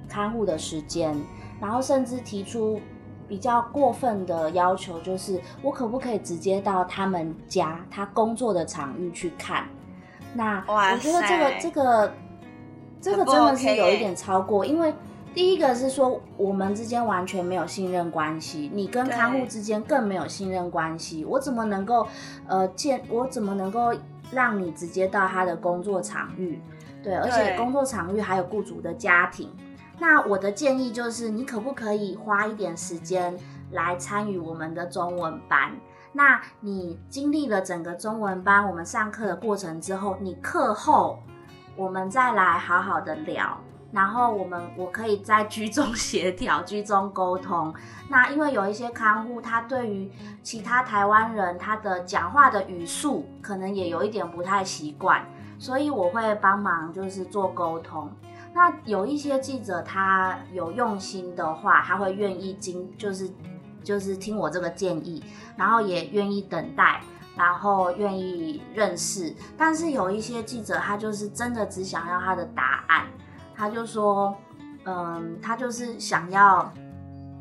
看护的时间，然后甚至提出比较过分的要求，就是我可不可以直接到他们家他工作的场域去看？那我觉得这个塞这个这个真的是有一点超过，因为第一个是说我们之间完全没有信任关系，你跟看护之间更没有信任关系，我怎么能够呃见我怎么能够让你直接到他的工作场域？对，而且工作场域还有雇主的家庭。那我的建议就是，你可不可以花一点时间来参与我们的中文班？那你经历了整个中文班，我们上课的过程之后，你课后我们再来好好的聊，然后我们我可以在居中协调、居中沟通。那因为有一些看护，他对于其他台湾人他的讲话的语速可能也有一点不太习惯，所以我会帮忙就是做沟通。那有一些记者他有用心的话，他会愿意经就是就是听我这个建议，然后也愿意等待，然后愿意认识。但是有一些记者他就是真的只想要他的答案，他就说，嗯，他就是想要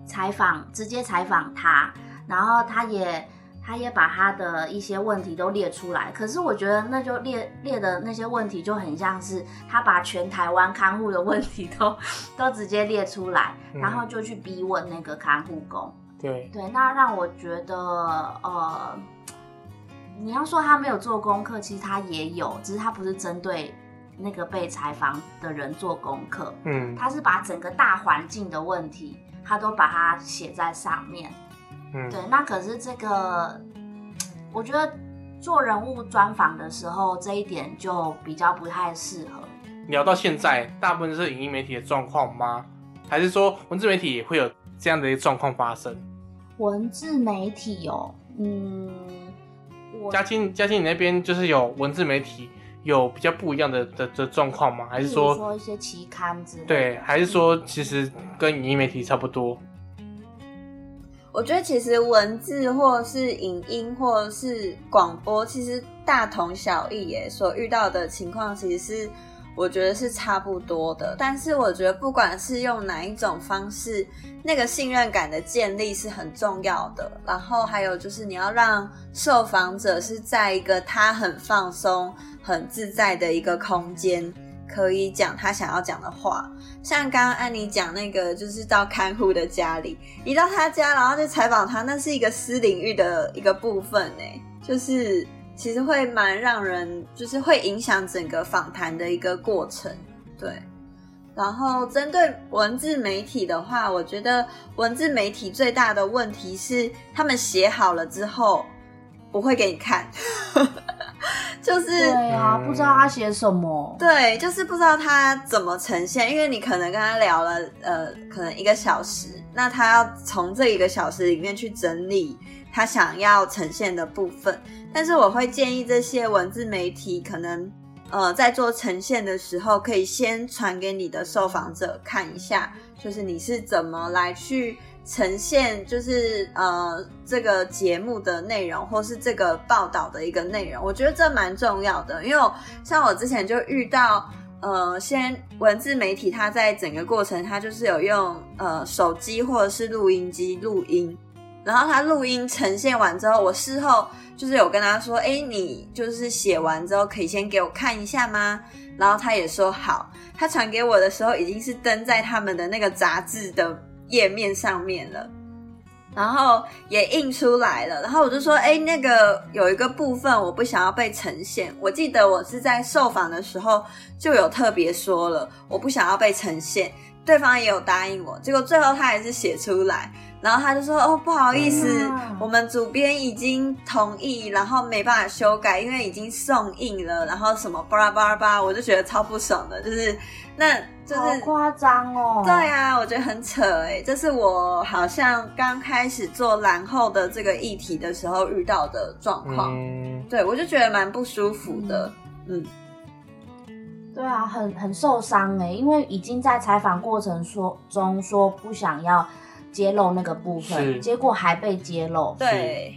采访，直接采访他，然后他也。他也把他的一些问题都列出来，可是我觉得那就列列的那些问题就很像是他把全台湾看护的问题都都直接列出来，嗯然后就去逼问那个看护工。对，对，那让我觉得呃，你要说他没有做功课，其实他也有，只是他不是针对那个被采访的人做功课，嗯他是把整个大环境的问题，他都把它写在上面。嗯，对，那可是这个，我觉得做人物专访的时候，这一点就比较不太适合。聊到现在，大部分是影音媒体的状况吗？还是说文字媒体也会有这样的一个状况发生？文字媒体哦，嗯，我嘉欣，嘉欣，你那边就是有文字媒体有比较不一样的的的状况吗？还是说，说一些期刊之类的，对，还是说其实跟影音媒体差不多？我觉得其实文字或是影音或是广播，其实大同小异耶。所遇到的情况其实是我觉得是差不多的。但是我觉得不管是用哪一种方式，那个信任感的建立是很重要的。然后还有就是你要让受访者是在一个他很放松、很自在的一个空间。可以讲他想要讲的话，像刚刚安妮讲那个，就是到看护的家里，一到他家，然后就采访他，那是一个私领域的一个部分呢，就是其实会蛮让人，就是会影响整个访谈的一个过程，对。然后针对文字媒体的话，我觉得文字媒体最大的问题是，他们写好了之后不会给你看，[laughs] [laughs] 就是对啊，嗯不知道他写什么。对，就是不知道他怎么呈现，因为你可能跟他聊了呃，可能一个小时，那他要从这一个小时里面去整理他想要呈现的部分。但是我会建议这些文字媒体可能呃在做呈现的时候，可以先传给你的受访者看一下，就是你是怎么来去呈现，就是呃这个节目的内容，或是这个报道的一个内容。我觉得这蛮重要的，因为像我之前就遇到。呃，先文字媒体，它在整个过程，它就是有用呃手机或者是录音机录音，然后它录音呈现完之后，我事后就是有跟他说，哎，你就是写完之后可以先给我看一下吗？然后他也说好，他传给我的时候已经是登在他们的那个杂志的页面上面了。然后也印出来了，然后我就说，哎，那个有一个部分我不想要被呈现。我记得我是在受访的时候就有特别说了，我不想要被呈现。对方也有答应我，结果最后他还是写出来，然后他就说，哦，不好意思，嗯我们主编已经同意，然后没办法修改，因为已经送印了，然后什么巴拉巴拉巴拉，我就觉得超不爽的，就是那就是好夸张哦！对啊，我觉得很扯哎，这是我好像刚开始做蓝后的这个议题的时候遇到的状况。嗯，对我就觉得蛮不舒服的。嗯，对啊，很很受伤哎，因为已经在采访过程说中说不想要揭露那个部分，结果还被揭露。对，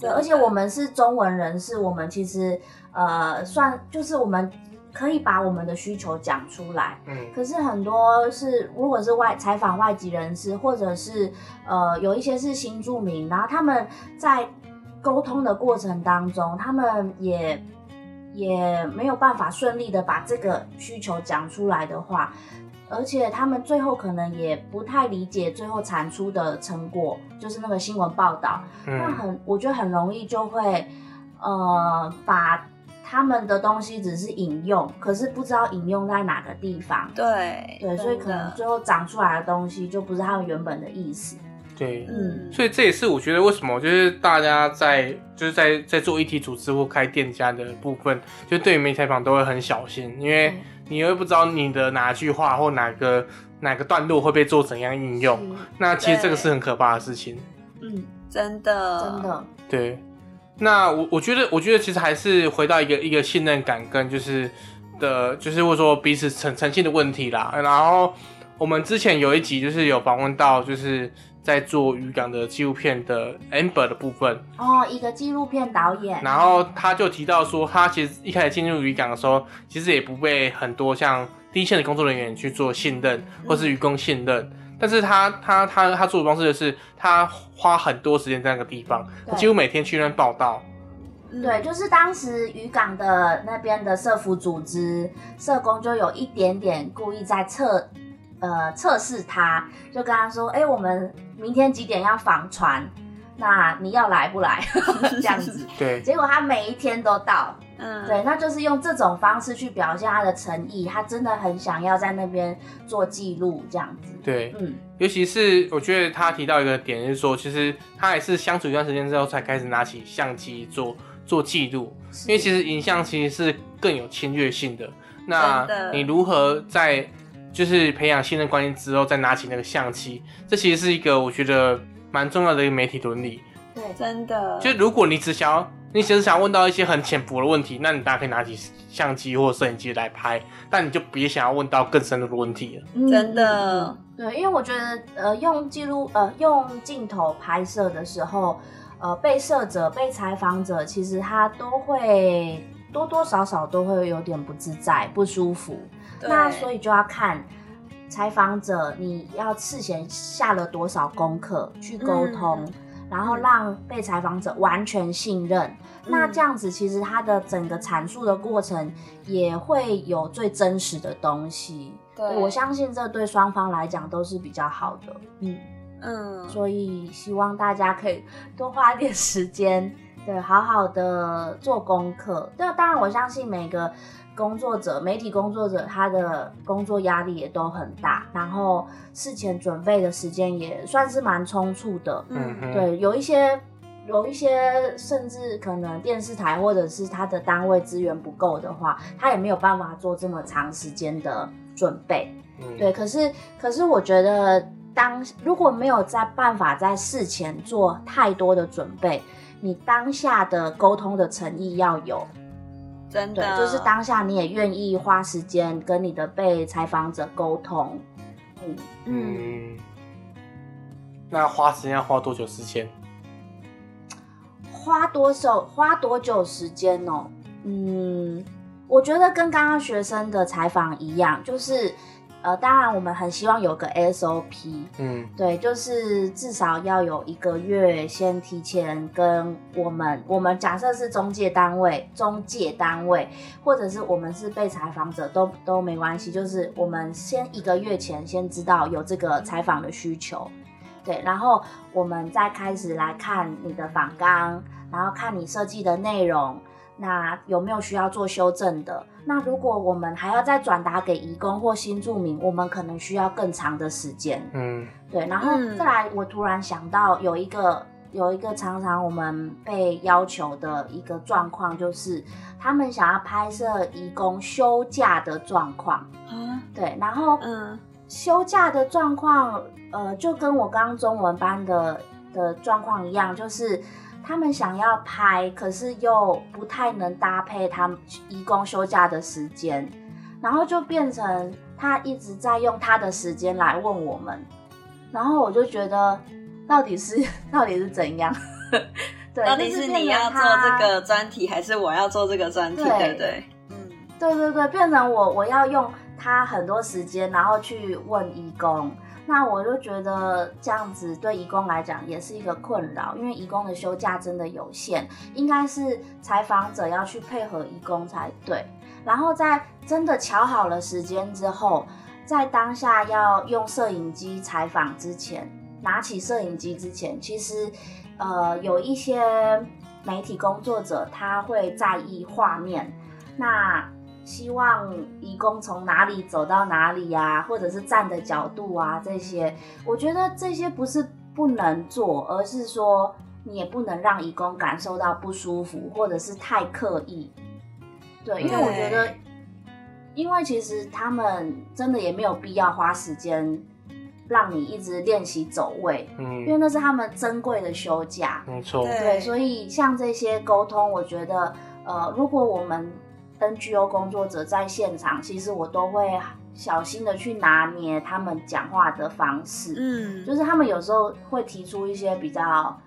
对，而且我们是中文人士，我们其实呃算就是我们可以把我们的需求讲出来。嗯。可是很多是如果是外采访外籍人士，或者是呃有一些是新住民，然后他们在沟通的过程当中，他们也。也没有办法顺利的把这个需求讲出来的话，而且他们最后可能也不太理解最后产出的成果，就是那个新闻报道，那很我觉得很容易就会呃把他们的东西只是引用，可是不知道引用在哪个地方。对对，所以可能最后长出来的东西就不是他们原本的意思。对，嗯，所以这也是我觉得为什么就是大家在就是在在做一体组织或开店家的部分，就对于媒体采访都会很小心，因为你会不知道你的哪句话或哪个哪个段落会被做怎样应用，那其实这个是很可怕的事情。嗯，真的，真的。对，那我我觉得我觉得其实还是回到一个一个信任感跟就是的，就是或者说彼此诚诚信的问题啦。然后我们之前有一集就是有访问到就是。在做渔港的纪录片的 Amber 的部分哦，一个纪录片导演。然后他就提到说，他其实一开始进入渔港的时候，其实也不被很多像第一线的工作人员去做信任，或是渔工信任。但是他他他他做的方式就是，他花很多时间在那个地方，几乎每天去那边报道。对，就是当时渔港的那边的社服组织社工就有一点点故意在测。呃，测试他，就跟他说：“哎，我们明天几点要访船？那你要来不来？[laughs] 这样子。”对。结果他每一天都到。嗯。对，那就是用这种方式去表现他的诚意，他真的很想要在那边做记录，这样子。对，嗯。尤其是我觉得他提到一个点，就是说，其实他也是相处一段时间之后，才开始拿起相机做做记录，因为其实影像其实是更有侵略性的。那你如何在？就是培养信任关系之后，再拿起那个相机，这其实是一个我觉得蛮重要的一个媒体伦理。对，真的。就如果你只想要，你只是想问到一些很浅薄的问题，那你大家可以拿起相机或摄影机来拍，但你就别想要问到更深入的问题了。真的。对，因为我觉得，呃，用记录，呃，用镜头拍摄的时候，呃，被摄者、被采访者，其实他都会多多少少都会有点不自在、不舒服。那所以就要看采访者，你要事先下了多少功课去沟通，然后让被采访者完全信任。那这样子其实他的整个阐述的过程也会有最真实的东西。对，我相信这对双方来讲都是比较好的。嗯嗯，所以希望大家可以多花一点时间，对，好好的做功课。对，当然我相信每个。工作者、媒体工作者，他的工作压力也都很大，然后事前准备的时间也算是蛮充促的。嗯，对，有一些，有一些，甚至可能电视台或者是他的单位资源不够的话，他也没有办法做这么长时间的准备。嗯，对。可是，可是我觉得，当如果没有在办法在事前做太多的准备，你当下的沟通的诚意要有。真的，就是当下你也愿意花时间跟你的被采访者沟通，嗯嗯，那花时间要花多久时间？花多少？花多久时间哦？嗯，我觉得跟刚刚学生的采访一样，就是。呃，当然，我们很希望有个 SOP，嗯，对，就是至少要有一个月先提前跟我们，我们假设是中介单位，中介单位，或者是我们是被采访者，都都没关系，就是我们先一个月前先知道有这个采访的需求，对，然后我们再开始来看你的访纲，然后看你设计的内容。那有没有需要做修正的？那如果我们还要再转达给移工或新住民，我们可能需要更长的时间。嗯，对。然后再来，我突然想到有一个有一个常常我们被要求的一个状况，就是他们想要拍摄移工休假的状况。啊，对。然后，嗯，休假的状况，呃，就跟我刚中文班的的状况一样，就是。他们想要拍，可是又不太能搭配他们义工休假的时间。然后就变成他一直在用他的时间来问我们，然后我就觉得到底是 [laughs] 到底是怎样？[laughs] 对，到底是你要做这个专题，还是我要做这个专题？对不对？嗯，对对对，变成我我要用他很多时间，然后去问义工。那我就觉得这样子对义工来讲也是一个困扰，因为义工的休假真的有限，应该是采访者要去配合义工才对。然后在真的瞧好了时间之后，在当下要用摄影机采访之前，拿起摄影机之前，其实呃有一些媒体工作者他会在意画面，那。希望义工从哪里走到哪里呀，或者是站的角度啊，这些，我觉得这些不是不能做，而是说你也不能让义工感受到不舒服，或者是太刻意。对，因为我觉得，因为其实他们真的也没有必要花时间让你一直练习走位，嗯，因为那是他们珍贵的休假，没错，对，所以像这些沟通，我觉得，呃，如果我们 NGO 工作者在现场，其实我都会小心的去拿捏他们讲话的方式。嗯，就是他们有时候会提出一些比较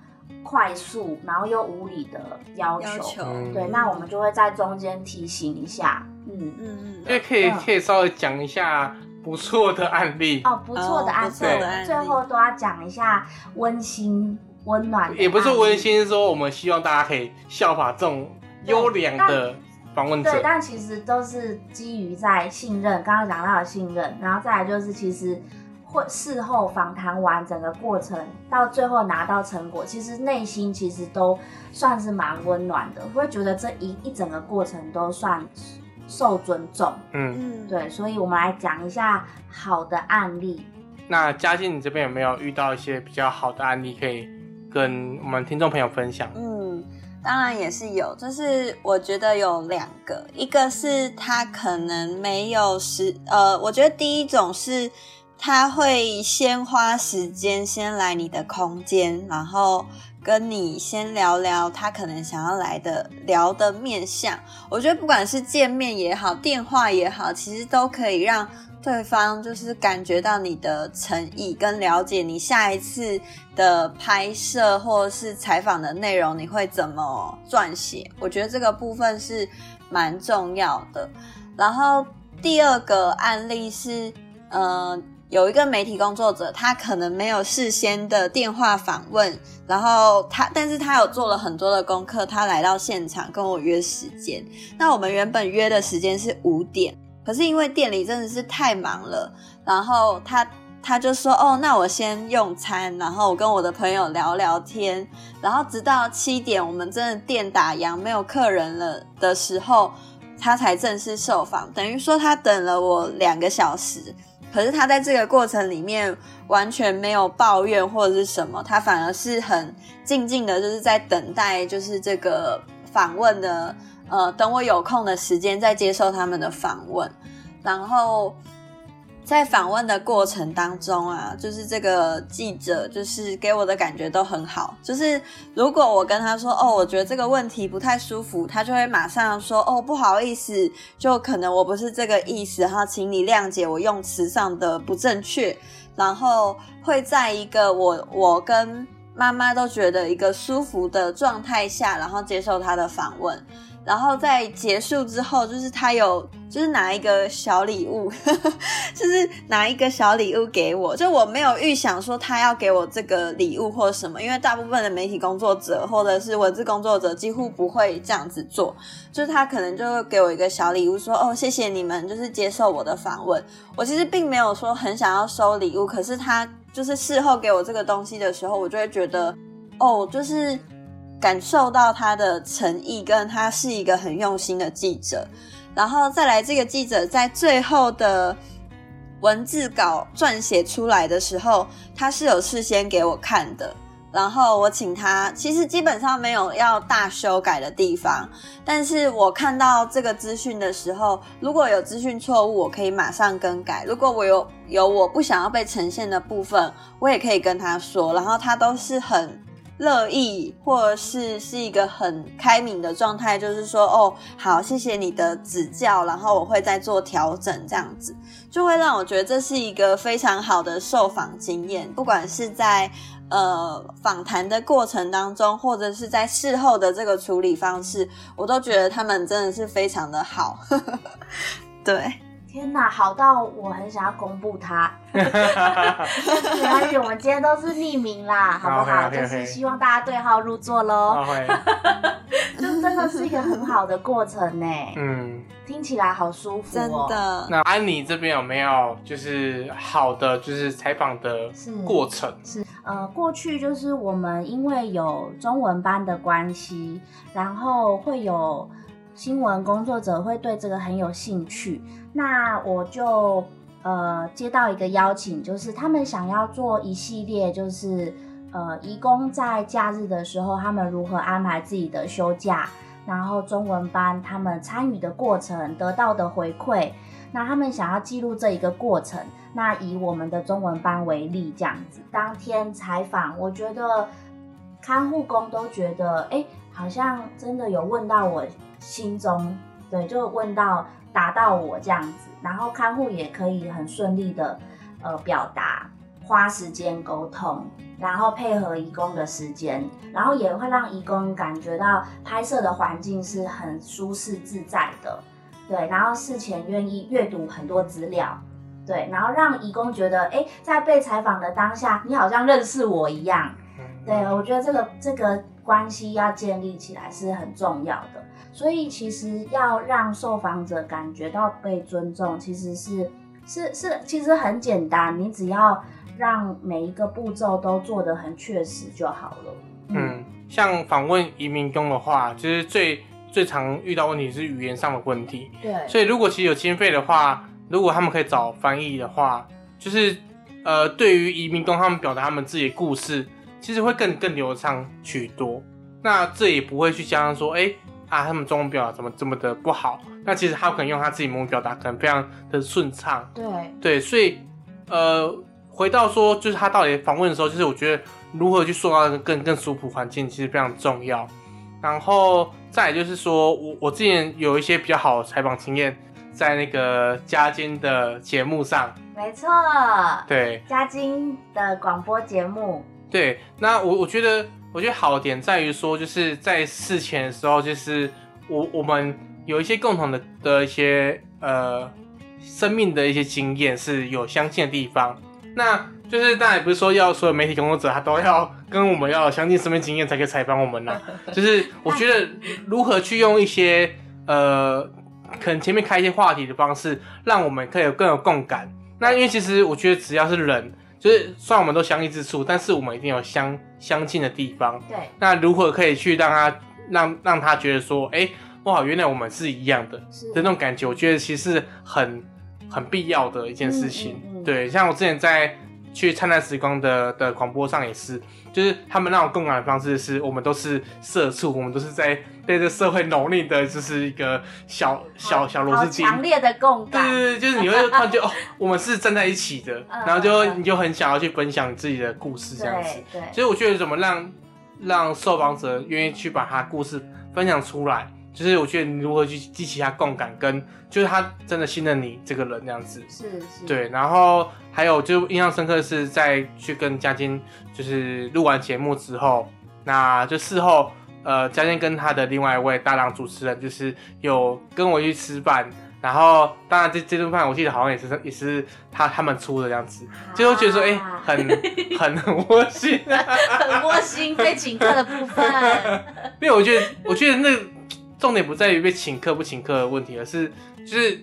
快速，然后又无理的要求。对，那我们就会在中间提醒一下。嗯嗯嗯，因为可以可以稍微讲一下不错的案例。哦，不错的案例，最后都要讲一下温馨温暖。也不是温馨，说我们希望大家可以效法这种优良的。对，但其实都是基于在信任，刚刚讲到的信任，然后再来就是其实会事后访谈完整个过程，到最后拿到成果，其实内心其实都算是蛮温暖的，会觉得这一一整个过程都算受尊重。嗯，对，所以我们来讲一下好的案例。那嘉靖，你这边有没有遇到一些比较好的案例可以跟我们听众朋友分享？嗯。当然也是有，就是我觉得有两个，一个是他可能没有时，呃，我觉得第一种是他会先花时间先来你的空间，然后跟你先聊聊他可能想要来的聊的面相。我觉得不管是见面也好，电话也好，其实都可以让。对方就是感觉到你的诚意，跟了解你下一次的拍摄或者是采访的内容，你会怎么撰写？我觉得这个部分是蛮重要的。然后第二个案例是，呃，有一个媒体工作者，他可能没有事先的电话访问，然后他，但是他有做了很多的功课，他来到现场跟我约时间。那我们原本约的时间是五点。可是因为店里真的是太忙了，然后他他就说哦，那我先用餐，然后我跟我的朋友聊聊天，然后直到七点，我们真的店打烊没有客人了的时候，他才正式受访。等于说他等了我两个小时，可是他在这个过程里面完全没有抱怨或者是什么，他反而是很静静的，就是在等待，就是这个访问的。呃，等我有空的时间再接受他们的访问，然后在访问的过程当中啊，就是这个记者就是给我的感觉都很好。就是如果我跟他说哦，我觉得这个问题不太舒服，他就会马上说哦，不好意思，就可能我不是这个意思，然后请你谅解我用词上的不正确，然后会在一个我我跟妈妈都觉得一个舒服的状态下，然后接受他的访问。然后在结束之后，就是他有就是拿一个小礼物，[laughs] 就是拿一个小礼物给我，就我没有预想说他要给我这个礼物或什么，因为大部分的媒体工作者或者是文字工作者几乎不会这样子做，就是他可能就给我一个小礼物，说哦谢谢你们，就是接受我的访问。我其实并没有说很想要收礼物，可是他就是事后给我这个东西的时候，我就会觉得哦，就是。感受到他的诚意，跟他是一个很用心的记者，然后再来这个记者在最后的文字稿撰写出来的时候，他是有事先给我看的，然后我请他，其实基本上没有要大修改的地方，但是我看到这个资讯的时候，如果有资讯错误，我可以马上更改；如果我有有我不想要被呈现的部分，我也可以跟他说，然后他都是很。乐意，或是是一个很开明的状态，就是说，哦，好，谢谢你的指教，然后我会再做调整，这样子就会让我觉得这是一个非常好的受访经验，不管是在呃访谈的过程当中，或者是在事后的这个处理方式，我都觉得他们真的是非常的好，[laughs] 对。天哪，好到我很想要公布他。[laughs] 没关系，我们今天都是匿名啦，[laughs] 好不好？就是希望大家对号入座喽。[laughs] 就真的是一个很好的过程呢。嗯，听起来好舒服。真的。那安妮这边有没有就是好的就是采访的过程？是呃，过去就是我们因为有中文班的关系，然后会有新闻工作者会对这个很有兴趣。那我就呃接到一个邀请，就是他们想要做一系列，就是呃，义工在假日的时候，他们如何安排自己的休假，然后中文班他们参与的过程得到的回馈，那他们想要记录这一个过程。那以我们的中文班为例，这样子，当天采访，我觉得看护工都觉得，哎，好像真的有问到我心中，对，就问到。达到我这样子，然后看护也可以很顺利的呃表达，花时间沟通，然后配合义工的时间，然后也会让义工感觉到拍摄的环境是很舒适自在的，对，然后事前愿意阅读很多资料，对，然后让义工觉得，哎，在被采访的当下，你好像认识我一样，对我觉得这个这个关系要建立起来是很重要的。所以其实要让受访者感觉到被尊重，其实是是是，其实很简单，你只要让每一个步骤都做得很确实就好了。嗯，像访问移民工的话，其实最最常遇到问题是语言上的问题。对，所以如果其实有经费的话，如果他们可以找翻译的话，就是呃，对于移民工他们表达他们自己的故事，其实会更更流畅许多。那这也不会去加上说，哎。啊，他们中文表达怎么这么的不好？那其实他可能用他自己母语表达，可能非常的顺畅。对对，所以呃，回到说，就是他到底访问的时候，就是我觉得如何去塑造更更舒服环境，其实非常重要。然后再就是说我我之前有一些比较好的采访经验，在那个嘉金的节目上。没错。对。嘉金的广播节目。对，那我我觉得。我觉得好点在于说，就是在事前的时候，就是我我们有一些共同的的一些呃生命的一些经验是有相近的地方。那就是当然不是说要所有媒体工作者他都要跟我们要相近生命经验才可以采访我们啦。[laughs] 就是我觉得如何去用一些呃可能前面开一些话题的方式，让我们可以有更有共感。那因为其实我觉得只要是人。就是虽然我们都相异之处，但是我们一定有相相近的地方。对，那如何可以去让他让让他觉得说，哎，哇，原来我们是一样的的那种感觉？我觉得其实很很必要的一件事情。对，像我之前在去灿烂时光的的广播上也是，就是他们那种共感的方式是，我们都是社畜，我们都是在。对这社会努力的，就是一个小小小螺丝钉，强烈的共感。对对对，就是你会感觉哦，我们是站在一起的，然后就你就很想要去分享自己的故事这样子。对，所以我觉得怎么让让受访者愿意去把他故事分享出来，就是我觉得你如何去激起他共感，跟就是他真的信任你这个人这样子。是是。对，然后还有就印象深刻的是在去跟嘉金就是录完节目之后，那就事后。呃，嘉欣跟他的另外一位搭档主持人，就是有跟我去吃饭，然后当然这这顿饭我记得好像也是也是他他们出的这样子，就会觉得说哎，很 [laughs] 很窝心，很窝心被请客的部分。[laughs] 因为我觉得我觉得那重点不在于被请客不请客的问题，而是就是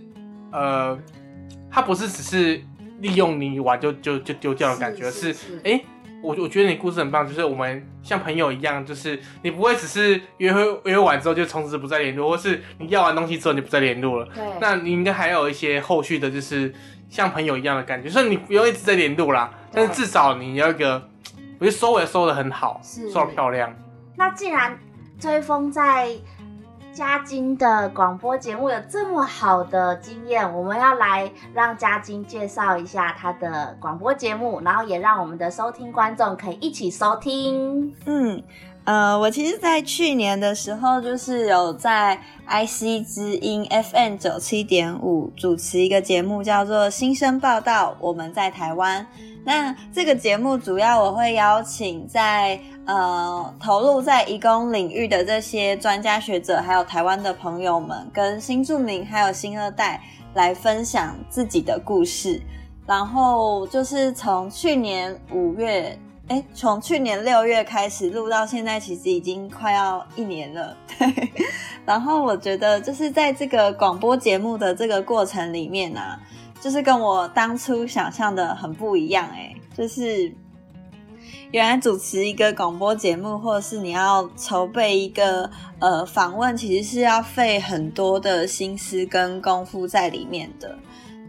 呃，他不是只是利用你玩就就就丢掉的感觉，是哎。我我觉得你故事很棒，就是我们像朋友一样，就是你不会只是约会约完之后就从此不再联络，或是你要完东西之后就不再联络了。对，那你应该还有一些后续的，就是像朋友一样的感觉。所以你不用一直在联络啦，但是至少你要一个，我觉得收尾收的很好，收的漂亮。那既然追风在嘉金的广播节目有这么好的经验，我们要来让嘉金介绍一下他的广播节目，然后也让我们的收听观众可以一起收听。嗯，呃，我其实，在去年的时候，就是有在 IC 之音 FM 九七点五主持一个节目，叫做《新生报道》，我们在台湾。那这个节目主要我会邀请在呃投入在移工领域的这些专家学者，还有台湾的朋友们，跟新住民还有新二代来分享自己的故事。然后就是从去年五月，哎，从去年六月开始录到现在，其实已经快要一年了。对。[laughs] 然后我觉得就是在这个广播节目的这个过程里面呢。就是跟我当初想象的很不一样哎，就是原来主持一个广播节目，或者是你要筹备一个呃访问，其实是要费很多的心思跟功夫在里面的。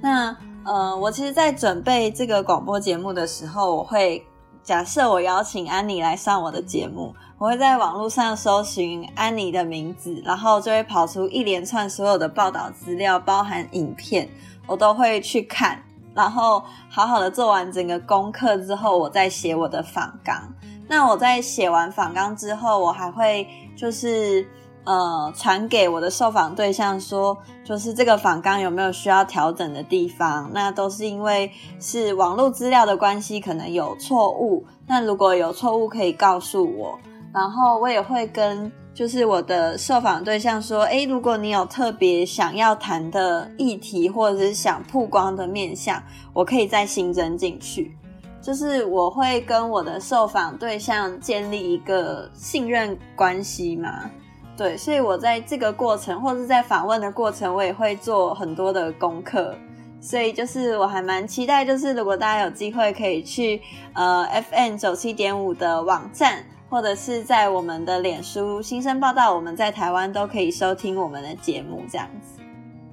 那呃，我其实，在准备这个广播节目的时候，我会假设我邀请安妮来上我的节目，我会在网络上搜寻安妮的名字，然后就会跑出一连串所有的报道资料，包含影片。我都会去看，然后好好的做完整个功课之后，我再写我的访纲。那我在写完访纲之后，我还会就是呃传给我的受访对象说，就是这个访纲有没有需要调整的地方？那都是因为是网络资料的关系，可能有错误。那如果有错误，可以告诉我。然后我也会跟。就是我的受访对象说，诶，如果你有特别想要谈的议题，或者是想曝光的面向，我可以再新增进去。就是我会跟我的受访对象建立一个信任关系嘛，对，所以我在这个过程，或者在访问的过程，我也会做很多的功课。所以就是我还蛮期待，就是如果大家有机会可以去呃，F N 九七点五的网站。或者是在我们的脸书新生报道，我们在台湾都可以收听我们的节目，这样子。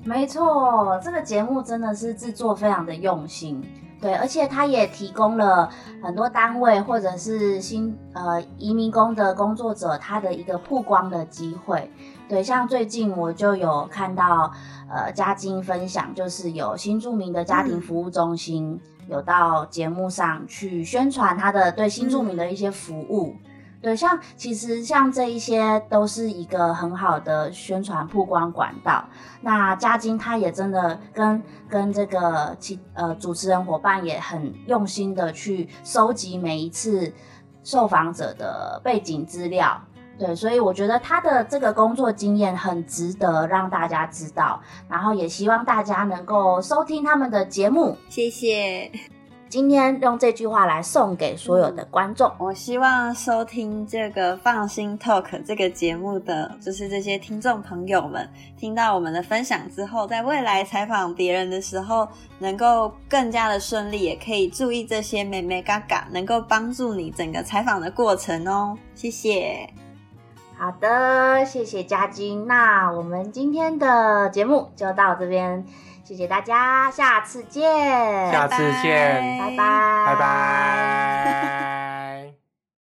没错，这个节目真的是制作非常的用心，对，而且它也提供了很多单位或者是新呃移民工的工作者他的一个曝光的机会，对，像最近我就有看到呃嘉金分享，就是有新著名的家庭服务中心有到节目上去宣传他的对新著名的一些服务。对，像其实像这一些都是一个很好的宣传曝光管道。那嘉金他也真的跟跟这个其呃主持人伙伴也很用心的去收集每一次受访者的背景资料。对，所以我觉得他的这个工作经验很值得让大家知道，然后也希望大家能够收听他们的节目。谢谢。今天用这句话来送给所有的观众。我希望收听这个放心 Talk 这个节目的，就是这些听众朋友们，听到我们的分享之后，在未来采访别人的时候，能够更加的顺利，也可以注意这些美美嘎嘎，能够帮助你整个采访的过程哦。谢谢。好的，谢谢嘉金。那我们今天的节目就到这边。谢谢大家，下次见。下次见，拜拜，拜拜。